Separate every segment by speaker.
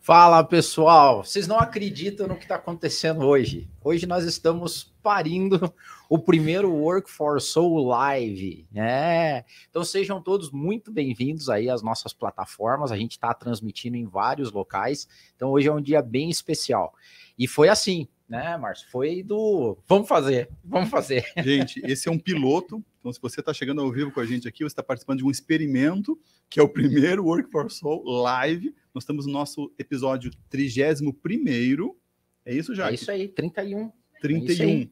Speaker 1: Fala pessoal, vocês não acreditam no que está acontecendo hoje? Hoje nós estamos parindo o primeiro Work for Soul Live, né? Então sejam todos muito bem-vindos aí às nossas plataformas. A gente está transmitindo em vários locais, então hoje é um dia bem especial. E foi assim, né, Márcio? Foi do vamos fazer, vamos fazer.
Speaker 2: Gente, esse é um piloto. Então, se você está chegando ao vivo com a gente aqui, você está participando de um experimento, que é o primeiro Work for Soul Live. Nós estamos no nosso episódio 31. É isso, já?
Speaker 1: É isso aí, 31.
Speaker 2: 31. É aí.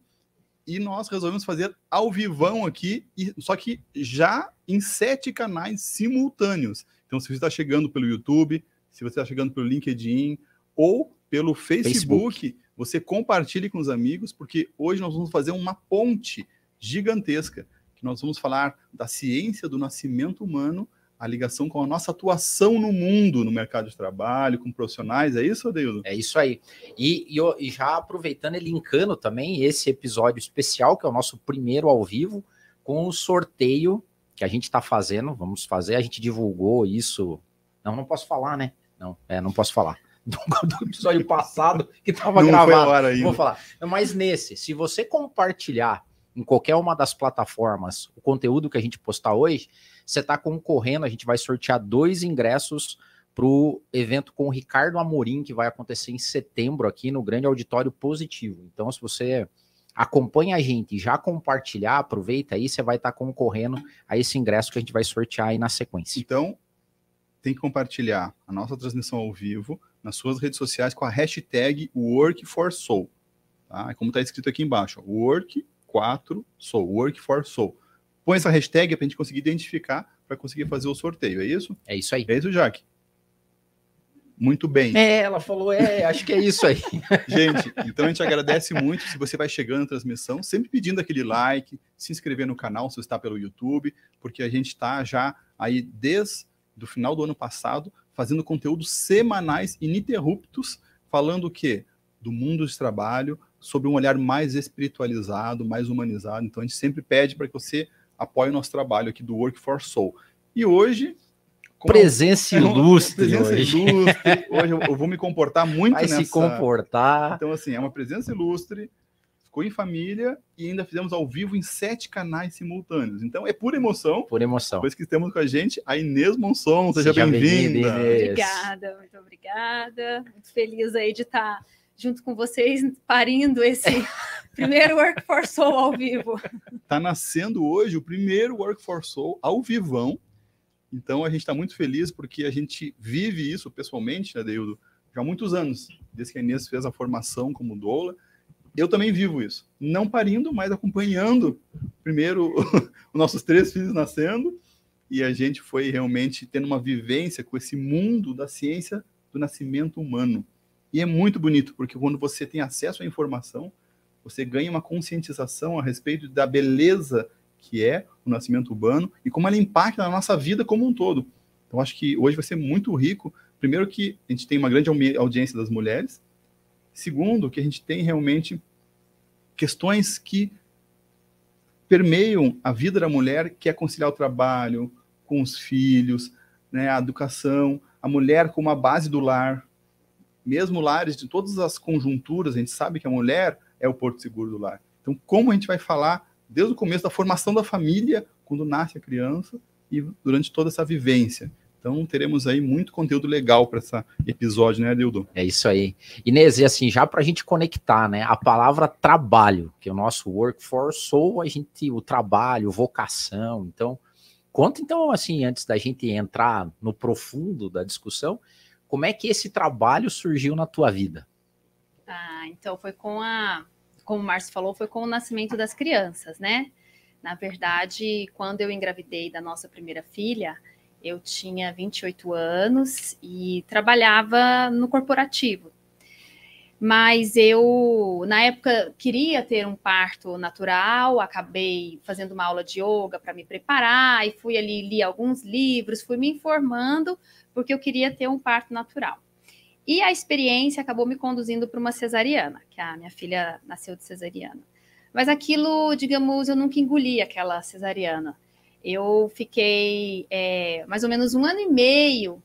Speaker 2: E nós resolvemos fazer ao vivão aqui, só que já em sete canais simultâneos. Então, se você está chegando pelo YouTube, se você está chegando pelo LinkedIn ou pelo Facebook, Facebook, você compartilhe com os amigos, porque hoje nós vamos fazer uma ponte gigantesca, que nós vamos falar da ciência do nascimento humano a ligação com a nossa atuação no mundo, no mercado de trabalho, com profissionais, é isso, Adeildo?
Speaker 1: É isso aí. E, e, e, já aproveitando e linkando também esse episódio especial, que é o nosso primeiro ao vivo, com o sorteio que a gente está fazendo, vamos fazer, a gente divulgou isso. Não, não posso falar, né? Não, é, não posso falar. Do, do episódio passado que estava gravado. Vou falar. Mas nesse, se você compartilhar em qualquer uma das plataformas o conteúdo que a gente postar hoje, você está concorrendo. A gente vai sortear dois ingressos para o evento com o Ricardo Amorim, que vai acontecer em setembro aqui no Grande Auditório Positivo. Então, se você acompanha a gente já compartilhar, aproveita aí, você vai estar tá concorrendo a esse ingresso que a gente vai sortear aí na sequência.
Speaker 2: Então, tem que compartilhar a nossa transmissão ao vivo nas suas redes sociais com a hashtag Work4Soul. Tá? Como está escrito aqui embaixo, Work 4 Soul, Work for Soul. Põe essa hashtag para a gente conseguir identificar para conseguir fazer o sorteio, é isso?
Speaker 1: É isso aí.
Speaker 2: É isso, Jaque? Muito bem.
Speaker 1: É, ela falou, é, acho que é isso aí.
Speaker 2: gente, então a gente agradece muito se você vai chegando na transmissão, sempre pedindo aquele like, se inscrever no canal se você está pelo YouTube, porque a gente está já aí desde o final do ano passado fazendo conteúdos semanais ininterruptos, falando o quê? Do mundo de trabalho, sobre um olhar mais espiritualizado, mais humanizado. Então a gente sempre pede para que você apoie o nosso trabalho aqui do Work for Soul. E hoje
Speaker 1: presença ilustre
Speaker 2: presença hoje. ilustre. Hoje eu, vou me comportar muito
Speaker 1: Vai
Speaker 2: nessa...
Speaker 1: se comportar.
Speaker 2: Então assim, é uma presença ilustre, ficou em família e ainda fizemos ao vivo em sete canais simultâneos. Então é pura emoção.
Speaker 1: Por emoção.
Speaker 2: Depois que estamos com a gente, a Inês Monson, seja, seja bem-vinda.
Speaker 3: Bem obrigada, muito obrigada. Muito feliz aí de estar junto com vocês, parindo esse primeiro Work for Soul ao vivo.
Speaker 2: Está nascendo hoje o primeiro Work for Soul ao vivão. Então a gente está muito feliz porque a gente vive isso pessoalmente, né, Deildo, já há muitos anos, desde que a Inês fez a formação como doula. Eu também vivo isso, não parindo, mas acompanhando primeiro os nossos três filhos nascendo e a gente foi realmente tendo uma vivência com esse mundo da ciência do nascimento humano. E é muito bonito, porque quando você tem acesso à informação, você ganha uma conscientização a respeito da beleza que é o nascimento urbano e como ela impacta na nossa vida como um todo. Então, acho que hoje vai ser muito rico. Primeiro, que a gente tem uma grande audiência das mulheres. Segundo, que a gente tem realmente questões que permeiam a vida da mulher, que é conciliar o trabalho com os filhos, né, a educação, a mulher como a base do lar, mesmo lares de todas as conjunturas, a gente sabe que a mulher é o porto seguro do lar. Então, como a gente vai falar desde o começo da formação da família, quando nasce a criança, e durante toda essa vivência. Então, teremos aí muito conteúdo legal para esse episódio, né, Dildo?
Speaker 1: É isso aí. Inês, e assim, já para a gente conectar, né, a palavra trabalho, que é o nosso workforce, ou a gente, o trabalho, vocação. Então, conta então, assim, antes da gente entrar no profundo da discussão, como é que esse trabalho surgiu na tua vida?
Speaker 3: Ah, então foi com a, como o Márcio falou, foi com o nascimento das crianças, né? Na verdade, quando eu engravidei da nossa primeira filha, eu tinha 28 anos e trabalhava no corporativo. Mas eu, na época, queria ter um parto natural, acabei fazendo uma aula de yoga para me preparar e fui ali, li alguns livros, fui me informando, porque eu queria ter um parto natural. E a experiência acabou me conduzindo para uma cesariana, que a minha filha nasceu de cesariana. Mas aquilo, digamos, eu nunca engoli aquela cesariana. Eu fiquei é, mais ou menos um ano e meio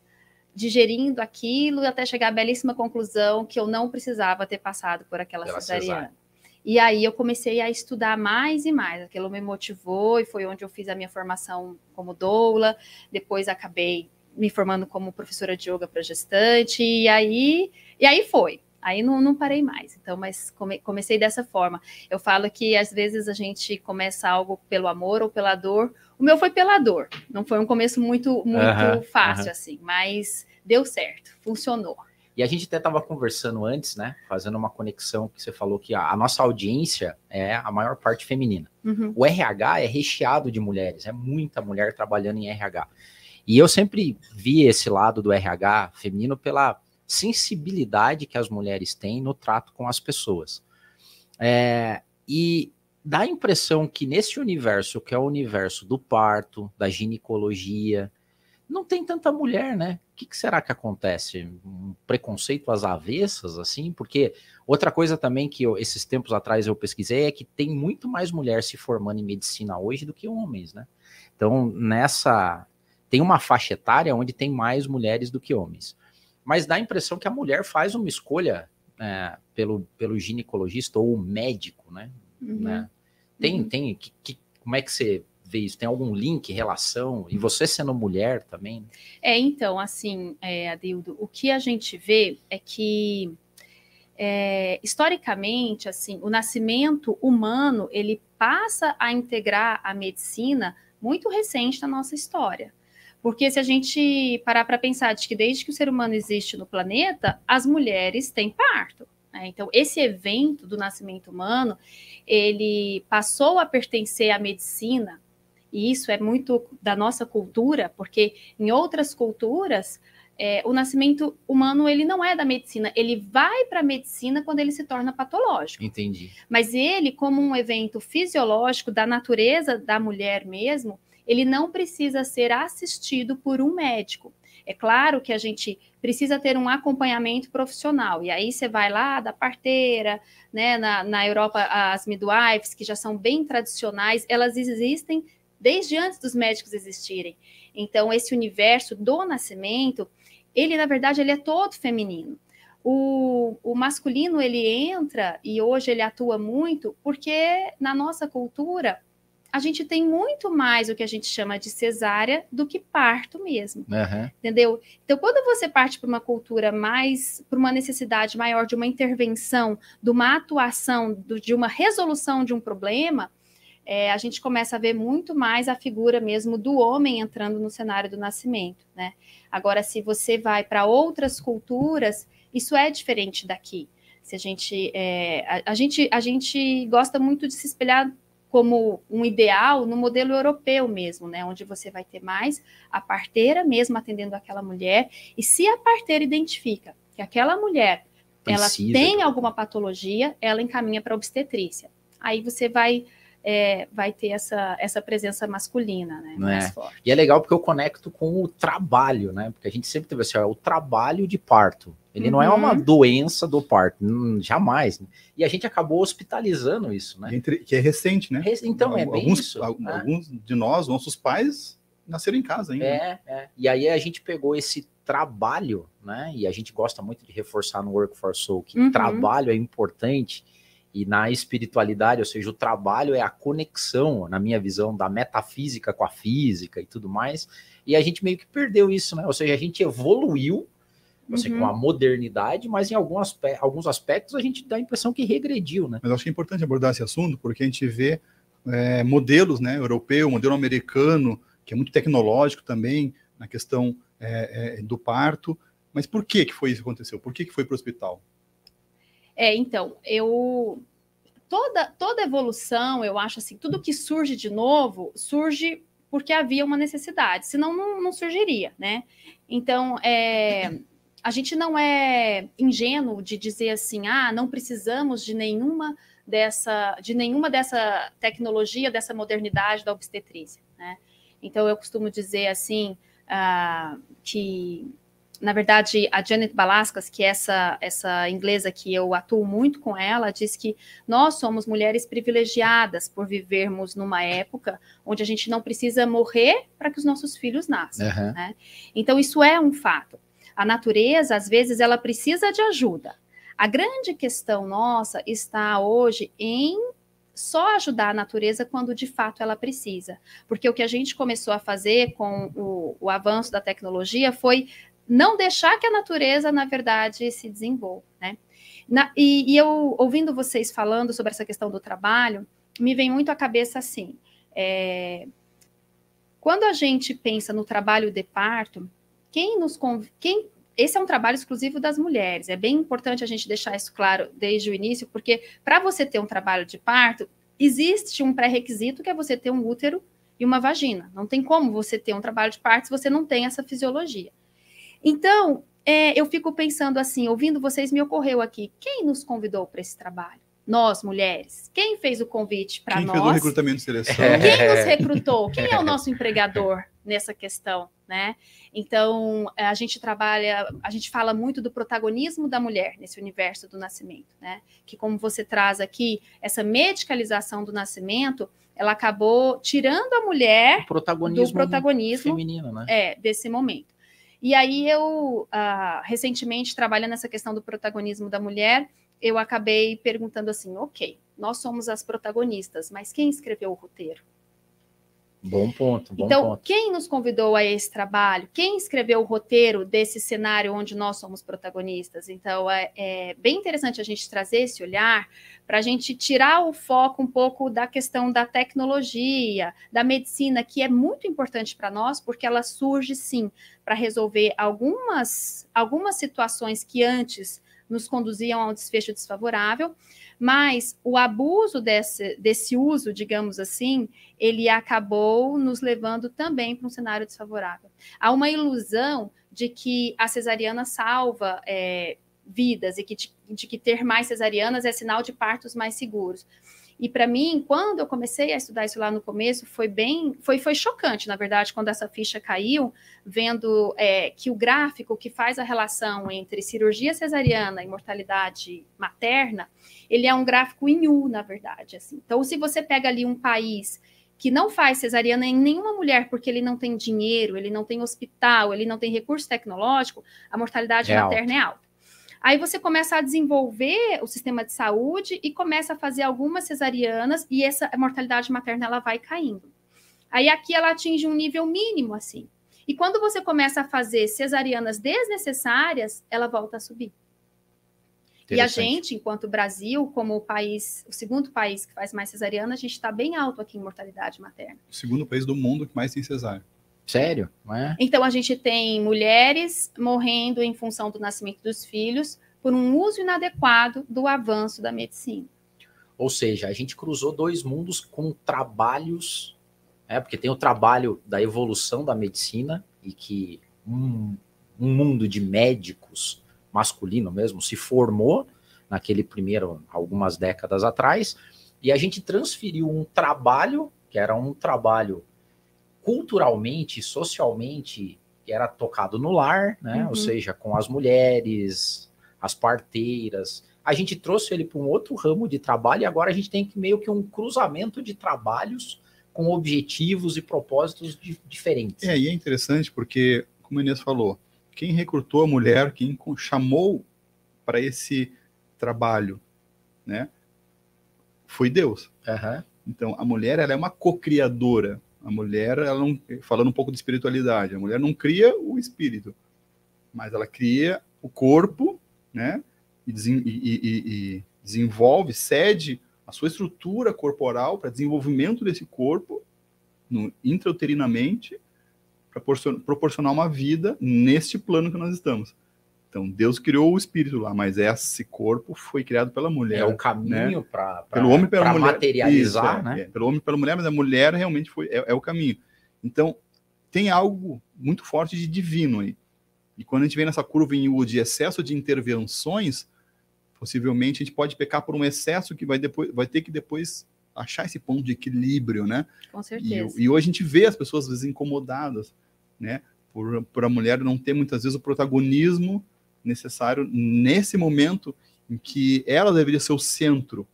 Speaker 3: digerindo aquilo até chegar à belíssima conclusão que eu não precisava ter passado por aquela cesariana. Cesárea. E aí eu comecei a estudar mais e mais. Aquilo me motivou e foi onde eu fiz a minha formação como doula. Depois acabei me formando como professora de yoga para gestante. E aí, e aí foi. Aí não, não parei mais. Então, mas come, comecei dessa forma. Eu falo que às vezes a gente começa algo pelo amor ou pela dor. O meu foi pela dor. Não foi um começo muito, muito fácil, assim, mas deu certo, funcionou.
Speaker 1: E a gente até estava conversando antes, né? Fazendo uma conexão que você falou que a, a nossa audiência é a maior parte feminina. Uhum. O RH é recheado de mulheres, é muita mulher trabalhando em RH. E eu sempre vi esse lado do RH feminino pela sensibilidade que as mulheres têm no trato com as pessoas. É, e dá a impressão que nesse universo, que é o universo do parto, da ginecologia, não tem tanta mulher, né? O que, que, será que acontece? Um preconceito às avessas, assim? Porque outra coisa também que eu, esses tempos atrás eu pesquisei é que tem muito mais mulher se formando em medicina hoje do que homens, né? Então, nessa. Tem uma faixa etária onde tem mais mulheres do que homens. Mas dá a impressão que a mulher faz uma escolha é, pelo, pelo ginecologista ou médico, né? Uhum. né? Tem, uhum. tem. Que, que, como é que você vê isso? Tem algum link, relação? E você sendo mulher também?
Speaker 3: É, então, assim, é, Adildo, o que a gente vê é que é, historicamente, assim, o nascimento humano ele passa a integrar a medicina muito recente na nossa história. Porque se a gente parar para pensar de que desde que o ser humano existe no planeta, as mulheres têm parto. Né? Então, esse evento do nascimento humano, ele passou a pertencer à medicina e isso é muito da nossa cultura, porque em outras culturas é, o nascimento humano ele não é da medicina, ele vai para a medicina quando ele se torna patológico.
Speaker 1: Entendi.
Speaker 3: Mas ele, como um evento fisiológico da natureza da mulher mesmo, ele não precisa ser assistido por um médico. É claro que a gente precisa ter um acompanhamento profissional. E aí você vai lá da parteira, né? Na, na Europa, as midwives, que já são bem tradicionais, elas existem desde antes dos médicos existirem. Então, esse universo do nascimento, ele, na verdade, ele é todo feminino. O, o, masculino, ele entra, e hoje ele atua muito, porque na nossa cultura, a gente tem muito mais o que a gente chama de cesárea do que parto mesmo. Uhum. Entendeu? Então, quando você parte para uma cultura mais, para uma necessidade maior de uma intervenção, de uma atuação, de uma resolução de um problema, é, a gente começa a ver muito mais a figura mesmo do homem entrando no cenário do nascimento, né? Agora, se você vai para outras culturas, isso é diferente daqui. Se a gente, é, a, a, gente, a gente gosta muito de se espelhar como um ideal no modelo europeu mesmo, né? Onde você vai ter mais a parteira mesmo atendendo aquela mulher, e se a parteira identifica que aquela mulher Precisa. ela tem alguma patologia, ela encaminha para obstetrícia. Aí você vai é, vai ter essa, essa presença masculina, né?
Speaker 1: Mais é. forte. E é legal porque eu conecto com o trabalho, né? Porque a gente sempre teve assim, ó, o trabalho de parto. Ele uhum. não é uma uhum. doença do parto, hum, jamais. Né? E a gente acabou hospitalizando isso, né?
Speaker 2: Entre, que é recente, né?
Speaker 1: Então, é
Speaker 2: alguns,
Speaker 1: isso.
Speaker 2: Né? Alguns de nós, nossos pais, nasceram em casa ainda.
Speaker 1: É, é. E aí a gente pegou esse trabalho, né? E a gente gosta muito de reforçar no Work for Soul que uhum. trabalho é importante e na espiritualidade, ou seja, o trabalho é a conexão, na minha visão, da metafísica com a física e tudo mais. E a gente meio que perdeu isso, né? Ou seja, a gente evoluiu uhum. com a modernidade, mas em algum aspect, alguns aspectos a gente dá a impressão que regrediu, né?
Speaker 2: Mas acho que é importante abordar esse assunto, porque a gente vê é, modelos, né? Europeu, modelo americano, que é muito tecnológico também, na questão é, é, do parto. Mas por que, que foi isso que aconteceu? Por que, que foi para o hospital?
Speaker 3: É, então, eu toda toda evolução, eu acho assim, tudo que surge de novo, surge porque havia uma necessidade, senão não, não surgiria, né? Então, é, a gente não é ingênuo de dizer assim, ah, não precisamos de nenhuma dessa, de nenhuma dessa tecnologia, dessa modernidade da obstetrícia, né? Então, eu costumo dizer assim, ah, que na verdade, a Janet Balaskas, que é essa, essa inglesa que eu atuo muito com ela, diz que nós somos mulheres privilegiadas por vivermos numa época onde a gente não precisa morrer para que os nossos filhos nasçam. Uhum. Né? Então, isso é um fato. A natureza, às vezes, ela precisa de ajuda. A grande questão nossa está hoje em só ajudar a natureza quando de fato ela precisa. Porque o que a gente começou a fazer com o, o avanço da tecnologia foi não deixar que a natureza, na verdade, se desenvolva. Né? Na, e, e, eu, ouvindo vocês falando sobre essa questão do trabalho, me vem muito à cabeça assim: é, quando a gente pensa no trabalho de parto, quem nos quem esse é um trabalho exclusivo das mulheres. É bem importante a gente deixar isso claro desde o início, porque para você ter um trabalho de parto, existe um pré-requisito que é você ter um útero e uma vagina. Não tem como você ter um trabalho de parto se você não tem essa fisiologia. Então, é, eu fico pensando assim, ouvindo vocês, me ocorreu aqui: quem nos convidou para esse trabalho? Nós, mulheres. Quem fez o convite para nós?
Speaker 2: Quem fez o recrutamento e seleção?
Speaker 3: Quem nos recrutou? Quem é o nosso empregador nessa questão? né? Então, a gente trabalha, a gente fala muito do protagonismo da mulher nesse universo do nascimento, né? Que como você traz aqui, essa medicalização do nascimento, ela acabou tirando a mulher
Speaker 1: protagonismo
Speaker 3: do protagonismo
Speaker 1: feminino, né?
Speaker 3: É, desse momento. E aí eu, uh, recentemente, trabalhando nessa questão do protagonismo da mulher, eu acabei perguntando assim, ok, nós somos as protagonistas, mas quem escreveu o roteiro?
Speaker 1: Bom ponto, bom
Speaker 3: então,
Speaker 1: ponto.
Speaker 3: quem nos convidou a esse trabalho? Quem escreveu o roteiro desse cenário onde nós somos protagonistas? Então, é, é bem interessante a gente trazer esse olhar para a gente tirar o foco um pouco da questão da tecnologia, da medicina, que é muito importante para nós, porque ela surge, sim, para resolver algumas, algumas situações que antes nos conduziam a um desfecho desfavorável, mas o abuso desse, desse uso, digamos assim, ele acabou nos levando também para um cenário desfavorável. Há uma ilusão de que a cesariana salva é, vidas e que, de, de que ter mais cesarianas é sinal de partos mais seguros. E para mim, quando eu comecei a estudar isso lá no começo, foi bem, foi, foi chocante, na verdade, quando essa ficha caiu, vendo é, que o gráfico que faz a relação entre cirurgia cesariana e mortalidade materna, ele é um gráfico em U, na verdade. Assim. Então, se você pega ali um país que não faz cesariana em nenhuma mulher porque ele não tem dinheiro, ele não tem hospital, ele não tem recurso tecnológico, a mortalidade é materna alta. é alta. Aí você começa a desenvolver o sistema de saúde e começa a fazer algumas cesarianas e essa mortalidade materna ela vai caindo. Aí aqui ela atinge um nível mínimo assim. E quando você começa a fazer cesarianas desnecessárias, ela volta a subir. E a gente, enquanto Brasil, como o país, o segundo país que faz mais cesariana, a gente está bem alto aqui em mortalidade materna.
Speaker 2: O segundo país do mundo que mais tem cesárea.
Speaker 1: Sério? Não é?
Speaker 3: Então a gente tem mulheres morrendo em função do nascimento dos filhos por um uso inadequado do avanço da medicina.
Speaker 1: Ou seja, a gente cruzou dois mundos com trabalhos, é, porque tem o trabalho da evolução da medicina e que um, um mundo de médicos masculino mesmo se formou naquele primeiro algumas décadas atrás e a gente transferiu um trabalho que era um trabalho culturalmente, socialmente, era tocado no lar, né? Uhum. Ou seja, com as mulheres, as parteiras. A gente trouxe ele para um outro ramo de trabalho e agora a gente tem meio que um cruzamento de trabalhos com objetivos e propósitos diferentes.
Speaker 2: É, e é interessante porque, como a Inês falou, quem recrutou a mulher, quem chamou para esse trabalho, né, foi Deus.
Speaker 1: Uhum.
Speaker 2: Então, a mulher ela é uma co-criadora a mulher, ela não, falando um pouco de espiritualidade, a mulher não cria o espírito, mas ela cria o corpo, né? E, e, e, desenvolve, cede a sua estrutura corporal para desenvolvimento desse corpo no, intrauterinamente para proporcionar uma vida neste plano que nós estamos. Então, Deus criou o espírito lá, mas esse corpo foi criado pela mulher. É
Speaker 1: o caminho né? para
Speaker 2: pelo homem pela mulher
Speaker 1: materializar,
Speaker 2: Isso,
Speaker 1: é,
Speaker 2: né? É, pelo homem pela mulher, mas a mulher realmente foi é, é, o caminho. Então, tem algo muito forte de divino aí. E quando a gente vem nessa curva em U de excesso de intervenções, possivelmente a gente pode pecar por um excesso que vai depois vai ter que depois achar esse ponto de equilíbrio, né?
Speaker 3: Com certeza.
Speaker 2: E, e hoje a gente vê as pessoas às vezes incomodadas, né? Por, por a mulher não ter muitas vezes o protagonismo necessário nesse momento em que ela deveria ser o centro.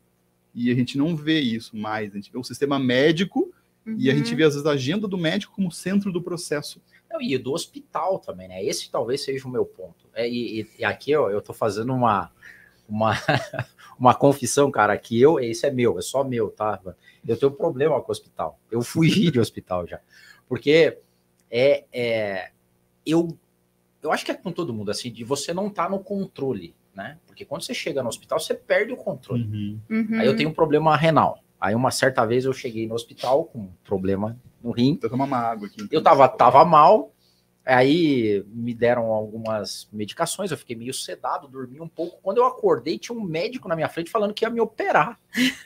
Speaker 2: E a gente não vê isso mais. A gente vê o sistema médico uhum. e a gente uhum. vê, às vezes, a agenda do médico como centro do processo.
Speaker 1: Não, e do hospital também, né? Esse talvez seja o meu ponto. É, e, e, aqui ó, eu tô fazendo uma, uma, uma confissão, cara, que eu, esse é meu, é só meu, tá? Eu tenho problema com o hospital. Eu fugi de hospital já. Porque é, é eu, eu acho que é com todo mundo, assim, de você não tá no controle, né? Porque quando você chega no hospital, você perde o controle. Uhum. Uhum. Aí eu tenho um problema renal. Aí uma certa vez eu cheguei no hospital com um problema no rim.
Speaker 2: Eu tomar uma água aqui.
Speaker 1: Eu tava, tava mal, Aí me deram algumas medicações, eu fiquei meio sedado, dormi um pouco. Quando eu acordei, tinha um médico na minha frente falando que ia me operar.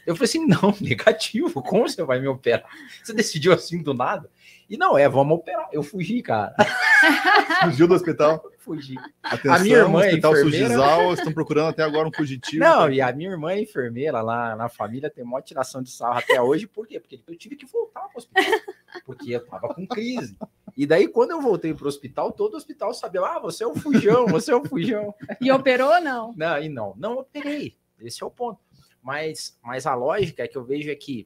Speaker 1: Eu falei assim: não, negativo, como você vai me operar? Você decidiu assim do nada? E não, é, vamos operar. Eu fugi, cara.
Speaker 2: Fugiu do hospital?
Speaker 1: Fugi.
Speaker 2: Atenção, a minha irmã é hospital enfermeira... Sujizal, estão procurando até agora um fugitivo.
Speaker 1: Não, e a minha irmã é enfermeira lá na família, tem uma tiração de sarro até hoje. Por quê? Porque eu tive que voltar para o hospital. Porque eu tava com crise. E daí, quando eu voltei para o hospital, todo o hospital sabia: ah, você é o fujão, você é o fujão.
Speaker 3: E operou ou não?
Speaker 1: Não, e não, não operei. Esse é o ponto. Mas, mas a lógica é que eu vejo é que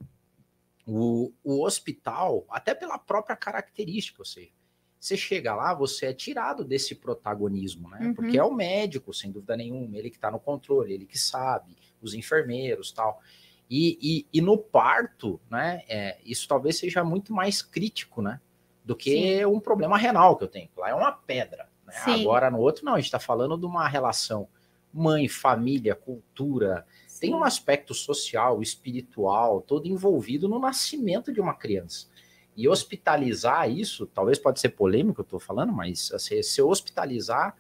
Speaker 1: o, o hospital, até pela própria característica, ou seja, você chega lá, você é tirado desse protagonismo, né? Uhum. Porque é o médico, sem dúvida nenhuma, ele que está no controle, ele que sabe, os enfermeiros tal. E, e, e no parto, né? É, isso talvez seja muito mais crítico, né? Do que Sim. um problema renal que eu tenho. Lá é uma pedra. Né? Agora no outro, não, a gente está falando de uma relação mãe, família, cultura. Sim. Tem um aspecto social, espiritual, todo envolvido no nascimento de uma criança. E hospitalizar isso, talvez pode ser polêmico, eu estou falando, mas assim, se hospitalizar,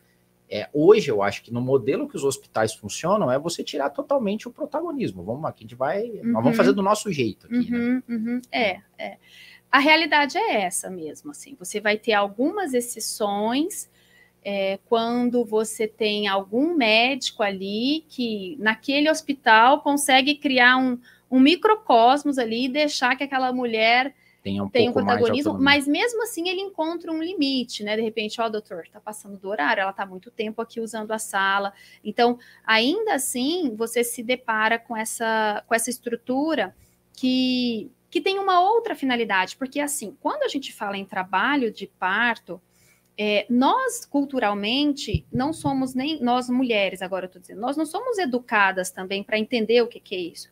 Speaker 1: é, hoje eu acho que no modelo que os hospitais funcionam é você tirar totalmente o protagonismo. Vamos aqui, a gente vai. Uhum. Nós vamos uhum. fazer do nosso jeito aqui, né?
Speaker 3: uhum, né? Uhum. É, é a realidade é essa mesmo, assim. Você vai ter algumas exceções é, quando você tem algum médico ali que naquele hospital consegue criar um, um microcosmos ali e deixar que aquela mulher
Speaker 1: tenha um,
Speaker 3: um protagonismo, mas mesmo assim ele encontra um limite, né? De repente, ó, oh, doutor, tá passando do horário, ela tá muito tempo aqui usando a sala. Então, ainda assim, você se depara com essa, com essa estrutura que que tem uma outra finalidade, porque assim, quando a gente fala em trabalho de parto, é, nós culturalmente não somos nem nós mulheres, agora eu estou dizendo, nós não somos educadas também para entender o que, que é isso.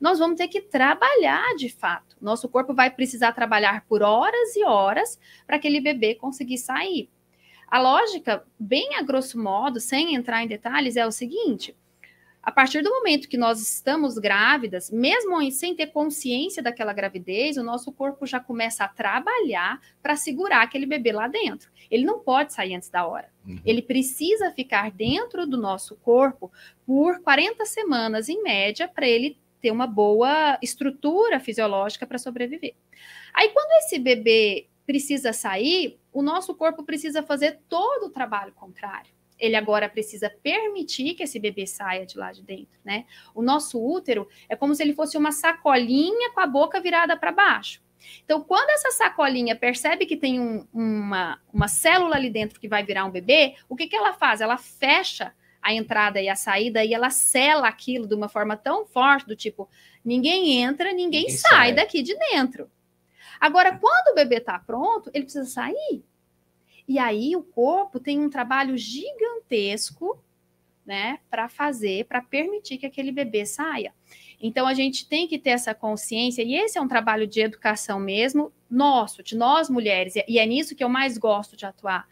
Speaker 3: Nós vamos ter que trabalhar de fato. Nosso corpo vai precisar trabalhar por horas e horas para aquele bebê conseguir sair. A lógica, bem a grosso modo, sem entrar em detalhes, é o seguinte: a partir do momento que nós estamos grávidas, mesmo sem ter consciência daquela gravidez, o nosso corpo já começa a trabalhar para segurar aquele bebê lá dentro. Ele não pode sair antes da hora. Uhum. Ele precisa ficar dentro do nosso corpo por 40 semanas, em média, para ele ter uma boa estrutura fisiológica para sobreviver. Aí, quando esse bebê precisa sair, o nosso corpo precisa fazer todo o trabalho contrário ele agora precisa permitir que esse bebê saia de lá de dentro, né? O nosso útero é como se ele fosse uma sacolinha com a boca virada para baixo. Então, quando essa sacolinha percebe que tem um, uma, uma célula ali dentro que vai virar um bebê, o que, que ela faz? Ela fecha a entrada e a saída e ela sela aquilo de uma forma tão forte, do tipo, ninguém entra, ninguém, sai, sai daqui de dentro. Agora, quando o bebê está pronto, ele precisa sair. E aí o corpo tem um trabalho gigantesco, né, para fazer, para permitir que aquele bebê saia. Então a gente tem que ter essa consciência, e esse é um trabalho de educação mesmo, nosso, de nós mulheres, e é nisso que eu mais gosto de atuar.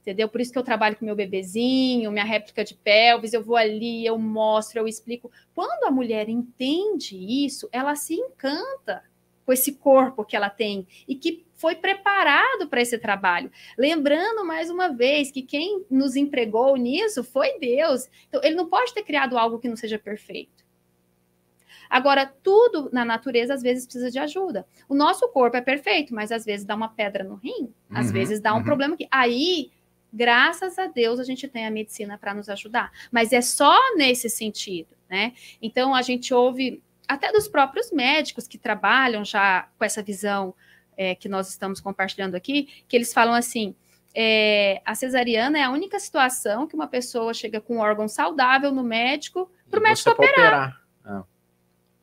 Speaker 3: Entendeu? Por isso que eu trabalho com meu bebezinho, minha réplica de pelvis, eu vou ali, eu mostro, eu explico. Quando a mulher entende isso, ela se encanta com esse corpo que ela tem e que foi preparado para esse trabalho. Lembrando mais uma vez que quem nos empregou nisso foi Deus. Então, ele não pode ter criado algo que não seja perfeito. Agora, tudo na natureza às vezes precisa de ajuda. O nosso corpo é perfeito, mas às vezes dá uma pedra no rim, às uhum, vezes dá um uhum. problema aqui. Aí, graças a Deus, a gente tem a medicina para nos ajudar. Mas é só nesse sentido, né? Então, a gente ouve até dos próprios médicos que trabalham já com essa visão é, que nós estamos compartilhando aqui, que eles falam assim: é, a cesariana é a única situação que uma pessoa chega com um órgão saudável no médico para o médico operar. operar. Ah.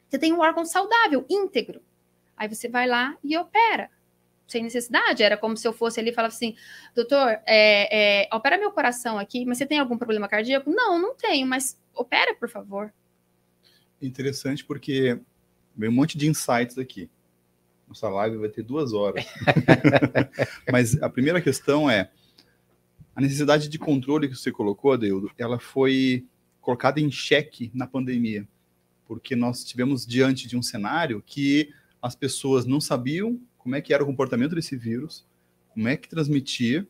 Speaker 3: Você tem um órgão saudável, íntegro. Aí você vai lá e opera. sem necessidade. Era como se eu fosse ali e falasse assim, doutor, é, é, opera meu coração aqui, mas você tem algum problema cardíaco? Não, não tenho, mas opera, por favor.
Speaker 2: Interessante porque veio um monte de insights aqui. Nossa live vai ter duas horas. mas a primeira questão é a necessidade de controle que você colocou, Adeudo, ela foi colocada em xeque na pandemia, porque nós tivemos diante de um cenário que as pessoas não sabiam como é que era o comportamento desse vírus, como é que transmitia.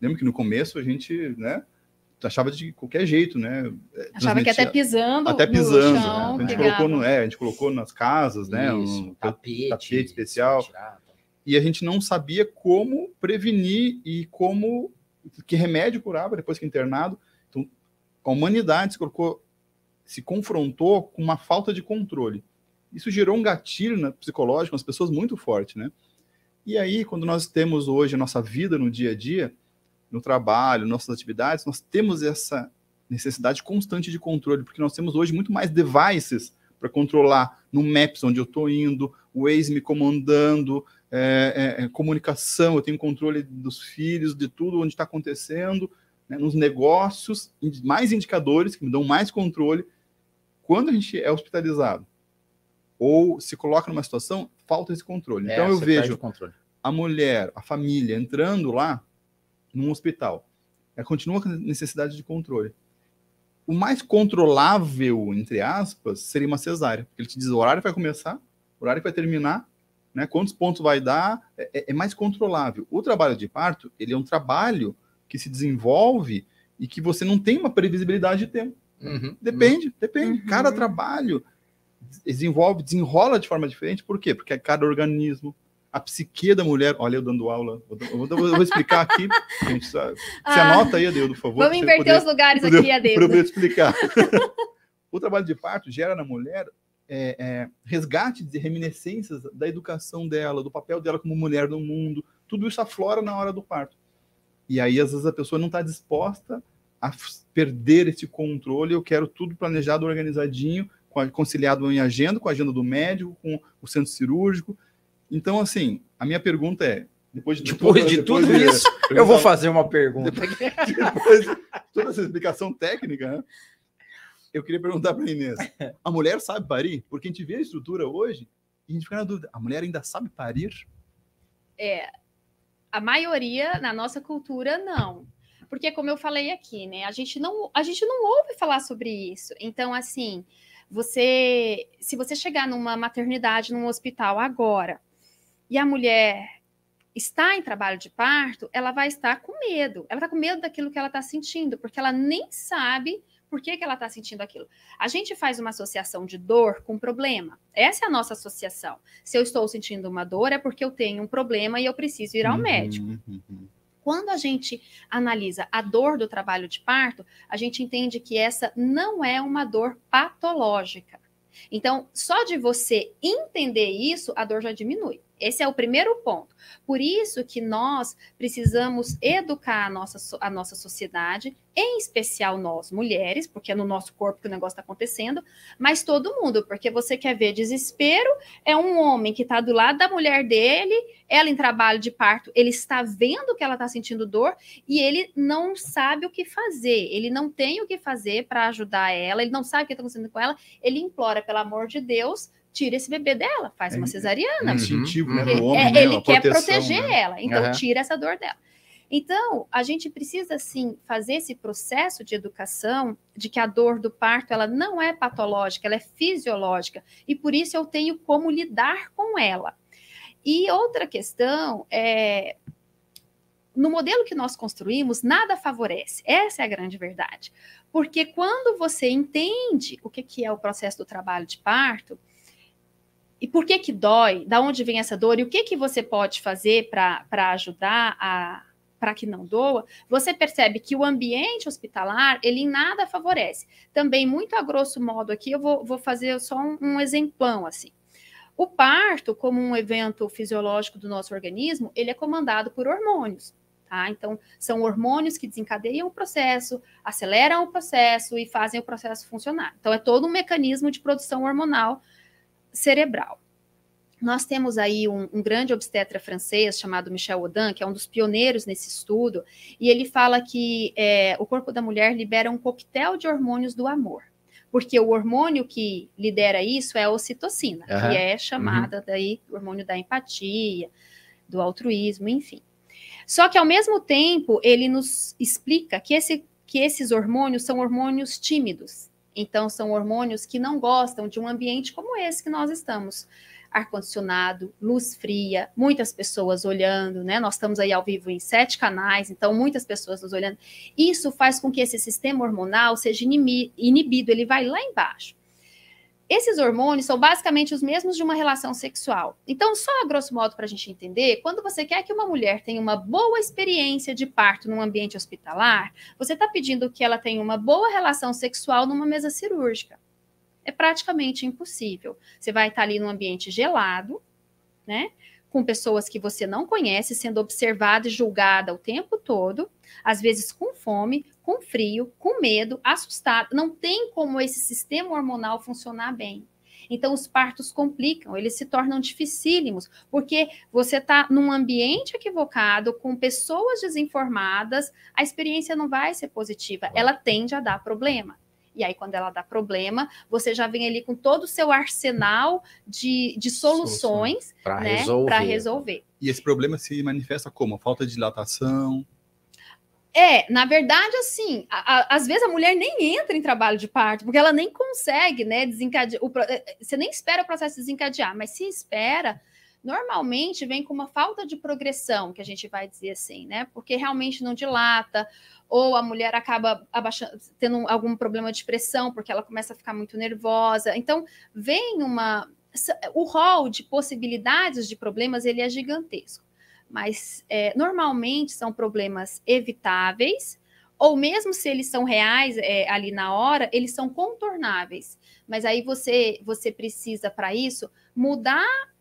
Speaker 2: Lembra que no começo a gente, né, achava de qualquer jeito, né?
Speaker 3: Achava que até pisando,
Speaker 2: até pisando. Chão, né? a, gente colocou no, é, a gente colocou nas casas, né?
Speaker 1: Isso, um tapete,
Speaker 2: tapete especial. E a gente não sabia como prevenir e como que remédio curava depois que internado. Então, a humanidade se colocou, se confrontou com uma falta de controle. Isso gerou um gatilho né, psicológico nas pessoas muito forte, né? E aí, quando nós temos hoje a nossa vida no dia a dia, no trabalho, nossas atividades, nós temos essa necessidade constante de controle, porque nós temos hoje muito mais devices para controlar no Maps onde eu estou indo, o Waze me comandando, é, é, é, comunicação, eu tenho controle dos filhos, de tudo onde está acontecendo, né, nos negócios, mais indicadores que me dão mais controle. Quando a gente é hospitalizado ou se coloca numa situação, falta esse controle. É, então eu vejo a mulher, a família entrando lá num hospital, ela continua com necessidade de controle. O mais controlável, entre aspas, seria uma cesárea. Ele te diz o horário vai começar, o horário vai terminar, né? Quantos pontos vai dar? É, é, é, mais controlável. O trabalho de parto, ele é um trabalho que se desenvolve e que você não tem uma previsibilidade de tempo. Uhum, depende, uhum. depende. Uhum. Cada trabalho desenvolve, desenrola de forma diferente. Por quê? Porque é cada organismo, a psique da mulher. Olha, eu dando aula. Eu vou, explicar aqui. Gente, você ah, anota aí, Adeudo, por favor.
Speaker 3: Vamos inverter poder, os lugares aqui, Adeudo.
Speaker 2: Para eu explicar. o trabalho de parto gera na mulher é, é, resgate de reminiscências da educação dela, do papel dela como mulher no mundo, tudo isso aflora na hora do parto. E aí, às vezes, a pessoa não está disposta a perder esse controle. Eu quero tudo planejado, organizadinho, conciliado em agenda, com a agenda do médico, com o centro cirúrgico. Então, assim, a minha pergunta é: depois
Speaker 1: de, depois de depois tudo de, isso, eu vou fazer uma pergunta.
Speaker 2: Depois, depois de toda essa explicação técnica, né? eu queria perguntar para a Inês: a mulher sabe parir? Porque a gente vê a estrutura hoje e a gente fica na dúvida: a mulher ainda sabe parir?
Speaker 3: É, a maioria na nossa cultura não. Porque, como eu falei aqui, né, a gente não, a gente não ouve falar sobre isso. Então, assim, você, se você chegar numa maternidade, num hospital agora, e a mulher está em trabalho de parto, ela vai estar com medo. Ela está com medo daquilo que ela está sentindo, porque ela nem sabe por que, que ela está sentindo aquilo. A gente faz uma associação de dor com problema. Essa é a nossa associação. Se eu estou sentindo uma dor, é porque eu tenho um problema e eu preciso ir ao uhum, médico. Uhum. Quando a gente analisa a dor do trabalho de parto, a gente entende que essa não é uma dor patológica. Então, só de você entender isso, a dor já diminui. Esse é o primeiro ponto. Por isso que nós precisamos educar a nossa, a nossa sociedade, em especial nós, mulheres, porque é no nosso corpo que o negócio está acontecendo, mas todo mundo, porque você quer ver desespero, é um homem que está do lado da mulher dele, ela em trabalho de parto, ele está vendo que ela está sentindo dor e ele não sabe o que fazer, ele não tem o que fazer para ajudar ela, ele não sabe o que está acontecendo com ela, ele implora, pelo amor de Deus, tira esse bebê dela, faz uma é, cesariana. É
Speaker 2: instintivo, né? Do homem, é,
Speaker 3: né? Ele quer proteger né? ela, então uhum. tira essa dor dela. Então, a gente precisa, sim, fazer esse processo de educação de que a dor do parto, ela não é patológica, ela é fisiológica, e por isso eu tenho como lidar com ela. E outra questão é, no modelo que nós construímos, nada favorece. Essa é a grande verdade. Porque quando você entende o que, que é o processo do trabalho de parto, e por que que dói? Da onde vem essa dor? E o que que você pode fazer para ajudar a para que não doa, você percebe que o ambiente hospitalar, ele em nada favorece. Também, muito a grosso modo aqui, eu vou, vou fazer só um, um exemplão, assim. O parto, como um evento fisiológico do nosso organismo, ele é comandado por hormônios. Tá? Então, são hormônios que desencadeiam o processo, aceleram o processo e fazem o processo funcionar. Então, é todo um mecanismo de produção hormonal cerebral. nós temos aí um, um, grande obstetra francês chamado Michel Audin, que é um dos pioneiros nesse estudo, e ele fala que é, o corpo da mulher libera um coquetel de hormônios do amor. Porque o hormônio que lidera isso é a ocitocina, uhum. que é chamada uhum. daí hormônio da empatia, do altruísmo, enfim. Só que ao mesmo tempo ele nos explica que, esse, que esses hormônios são hormônios tímidos. Então são hormônios que não gostam de um ambiente como esse que nós estamos ar-condicionado, luz fria, muitas pessoas olhando, né? Nós estamos aí ao vivo em sete canais, então muitas pessoas nos olhando. Isso faz com que esse sistema hormonal seja inibido, ele vai lá embaixo. Esses hormônios são basicamente os mesmos de uma relação sexual. Então, só a grosso modo para a gente entender, quando você quer que uma mulher tenha uma boa experiência de parto num ambiente hospitalar, você está pedindo que ela tenha uma boa relação sexual numa mesa cirúrgica é praticamente impossível. Você vai estar ali num ambiente gelado, né? Com pessoas que você não conhece, sendo observada e julgada o tempo todo, às vezes com fome, com frio, com medo, assustado. Não tem como esse sistema hormonal funcionar bem. Então, os partos complicam, eles se tornam dificílimos, porque você está num ambiente equivocado, com pessoas desinformadas, a experiência não vai ser positiva, ela tende a dar problema. E aí, quando ela dá problema, você já vem ali com todo o seu arsenal de, de soluções para né, resolver. resolver.
Speaker 2: E esse problema se manifesta como? Falta de dilatação?
Speaker 3: É, na verdade, assim, a, a, às vezes a mulher nem entra em trabalho de parto, porque ela nem consegue, né, desencadear. O, é, você nem espera o processo desencadear, mas se espera, normalmente vem com uma falta de progressão, que a gente vai dizer assim, né? Porque realmente não dilata, ou a mulher acaba abaixando, tendo algum problema de pressão, porque ela começa a ficar muito nervosa. Então, vem uma. O rol de possibilidades de problemas ele é gigantesco. Mas é, normalmente são problemas evitáveis, ou mesmo se eles são reais é, ali na hora, eles são contornáveis. Mas aí você, você precisa, para isso, mudar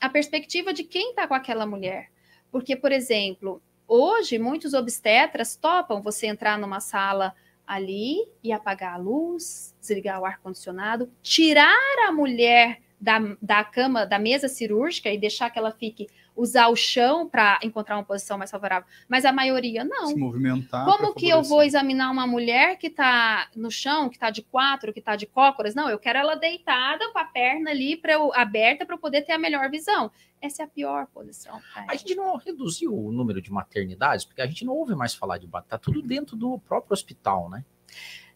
Speaker 3: a perspectiva de quem está com aquela mulher. Porque, por exemplo, Hoje, muitos obstetras topam você entrar numa sala ali e apagar a luz, desligar o ar-condicionado, tirar a mulher da, da cama, da mesa cirúrgica e deixar que ela fique usar o chão para encontrar uma posição mais favorável, mas a maioria não.
Speaker 2: Se movimentar.
Speaker 3: Como que eu vou examinar uma mulher que está no chão, que está de quatro, que está de cócoras? Não, eu quero ela deitada com a perna ali pra eu, aberta para poder ter a melhor visão. Essa é a pior posição.
Speaker 1: A gente não reduziu o número de maternidades, porque a gente não ouve mais falar de tá tudo dentro do próprio hospital, né?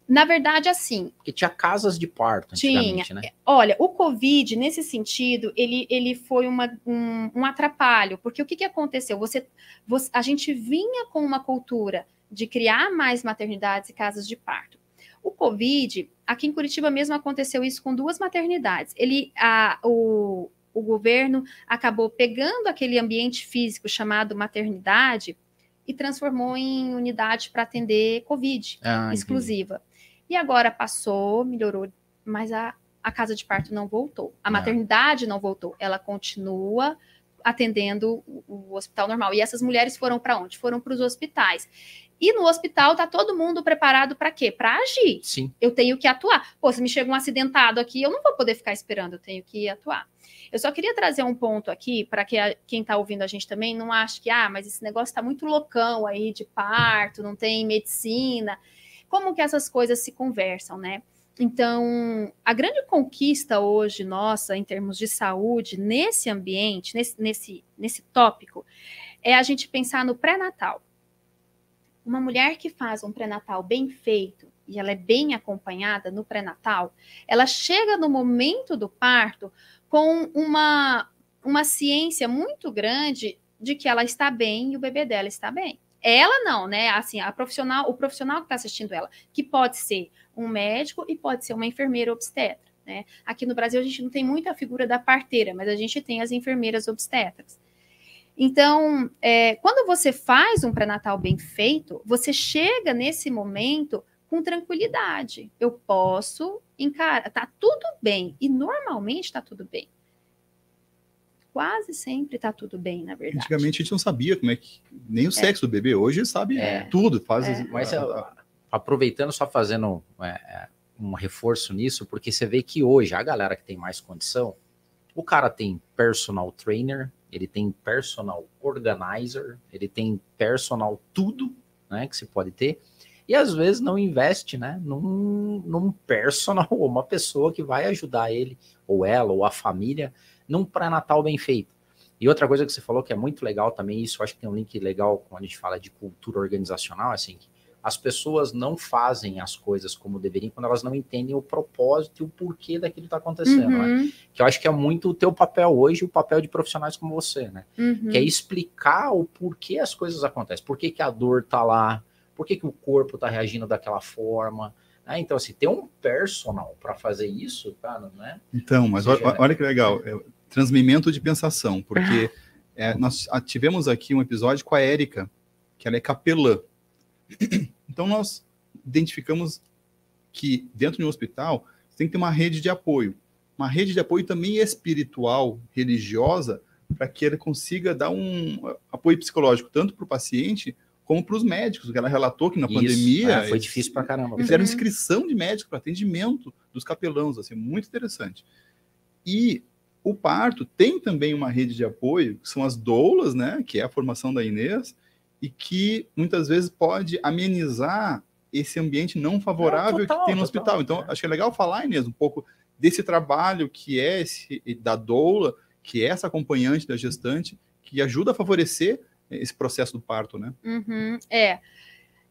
Speaker 3: Na verdade, assim.
Speaker 1: Porque tinha casas de parto
Speaker 3: tinha. né? Olha, o Covid, nesse sentido, ele, ele foi uma, um, um atrapalho, porque o que, que aconteceu? Você, você, a gente vinha com uma cultura de criar mais maternidades e casas de parto. O Covid, aqui em Curitiba mesmo aconteceu isso com duas maternidades. Ele, a, o, o governo acabou pegando aquele ambiente físico chamado maternidade e transformou em unidade para atender Covid ah, exclusiva. Entendi. E agora passou, melhorou, mas a, a casa de parto não voltou. A é. maternidade não voltou. Ela continua atendendo o, o hospital normal. E essas mulheres foram para onde? Foram para os hospitais. E no hospital tá todo mundo preparado para quê? Para agir.
Speaker 1: Sim.
Speaker 3: Eu tenho que atuar. Pô, se me chega um acidentado aqui, eu não vou poder ficar esperando, eu tenho que atuar. Eu só queria trazer um ponto aqui para que a, quem está ouvindo a gente também não ache que, ah, mas esse negócio está muito loucão aí de parto, não tem medicina como que essas coisas se conversam, né? Então, a grande conquista hoje nossa, em termos de saúde, nesse ambiente, nesse, nesse, nesse tópico, é a gente pensar no pré-natal. Uma mulher que faz um pré-natal bem feito e ela é bem acompanhada no pré-natal, ela chega no momento do parto com uma, uma ciência muito grande de que ela está bem e o bebê dela está bem. Ela não, né? Assim, a profissional, o profissional que está assistindo ela, que pode ser um médico e pode ser uma enfermeira obstetra, né? Aqui no Brasil a gente não tem muita figura da parteira, mas a gente tem as enfermeiras obstetras. Então, é, quando você faz um pré-natal bem feito, você chega nesse momento com tranquilidade. Eu posso encarar, tá tudo bem. E normalmente tá tudo bem quase sempre está tudo bem, na verdade.
Speaker 2: Antigamente a gente não sabia como é que. Nem o é. sexo do bebê, hoje sabe é. tudo. Faz é.
Speaker 1: Mas aproveitando, só fazendo é, um reforço nisso, porque você vê que hoje a galera que tem mais condição O cara tem personal trainer, ele tem personal organizer, ele tem personal tudo, né, que se pode ter. E às vezes não investe, né, num, num personal, uma pessoa que vai ajudar ele, ou ela, ou a família, num pré-natal bem feito. E outra coisa que você falou que é muito legal também, isso acho que tem um link legal quando a gente fala de cultura organizacional, assim, as pessoas não fazem as coisas como deveriam quando elas não entendem o propósito e o porquê daquilo que está acontecendo, né? uhum. né? Que eu acho que é muito o teu papel hoje, o papel de profissionais como você, né? Uhum. Que é explicar o porquê as coisas acontecem, por que, que a dor está lá, por que, que o corpo está reagindo daquela forma. Né? Então, assim, ter um personal para fazer isso, cara, né?
Speaker 2: Então, mas olha, olha que legal, é, transmimento de pensação, porque é, nós tivemos aqui um episódio com a Érica, que ela é capelã. Então, nós identificamos que dentro de um hospital tem que ter uma rede de apoio. Uma rede de apoio também espiritual, religiosa, para que ele consiga dar um apoio psicológico tanto para o paciente como para os médicos, que ela relatou que na Isso, pandemia
Speaker 1: é, foi difícil para caramba.
Speaker 2: Fizeram uhum. inscrição de médicos para atendimento dos capelãos, assim, muito interessante. E o parto tem também uma rede de apoio, que são as doulas, né, que é a formação da Inês, e que muitas vezes pode amenizar esse ambiente não favorável total, que tem no total, hospital. Então, é. acho que é legal falar, Inês, um pouco desse trabalho que é esse da doula, que é essa acompanhante da gestante, que ajuda a favorecer esse processo do parto, né?
Speaker 3: Uhum, é.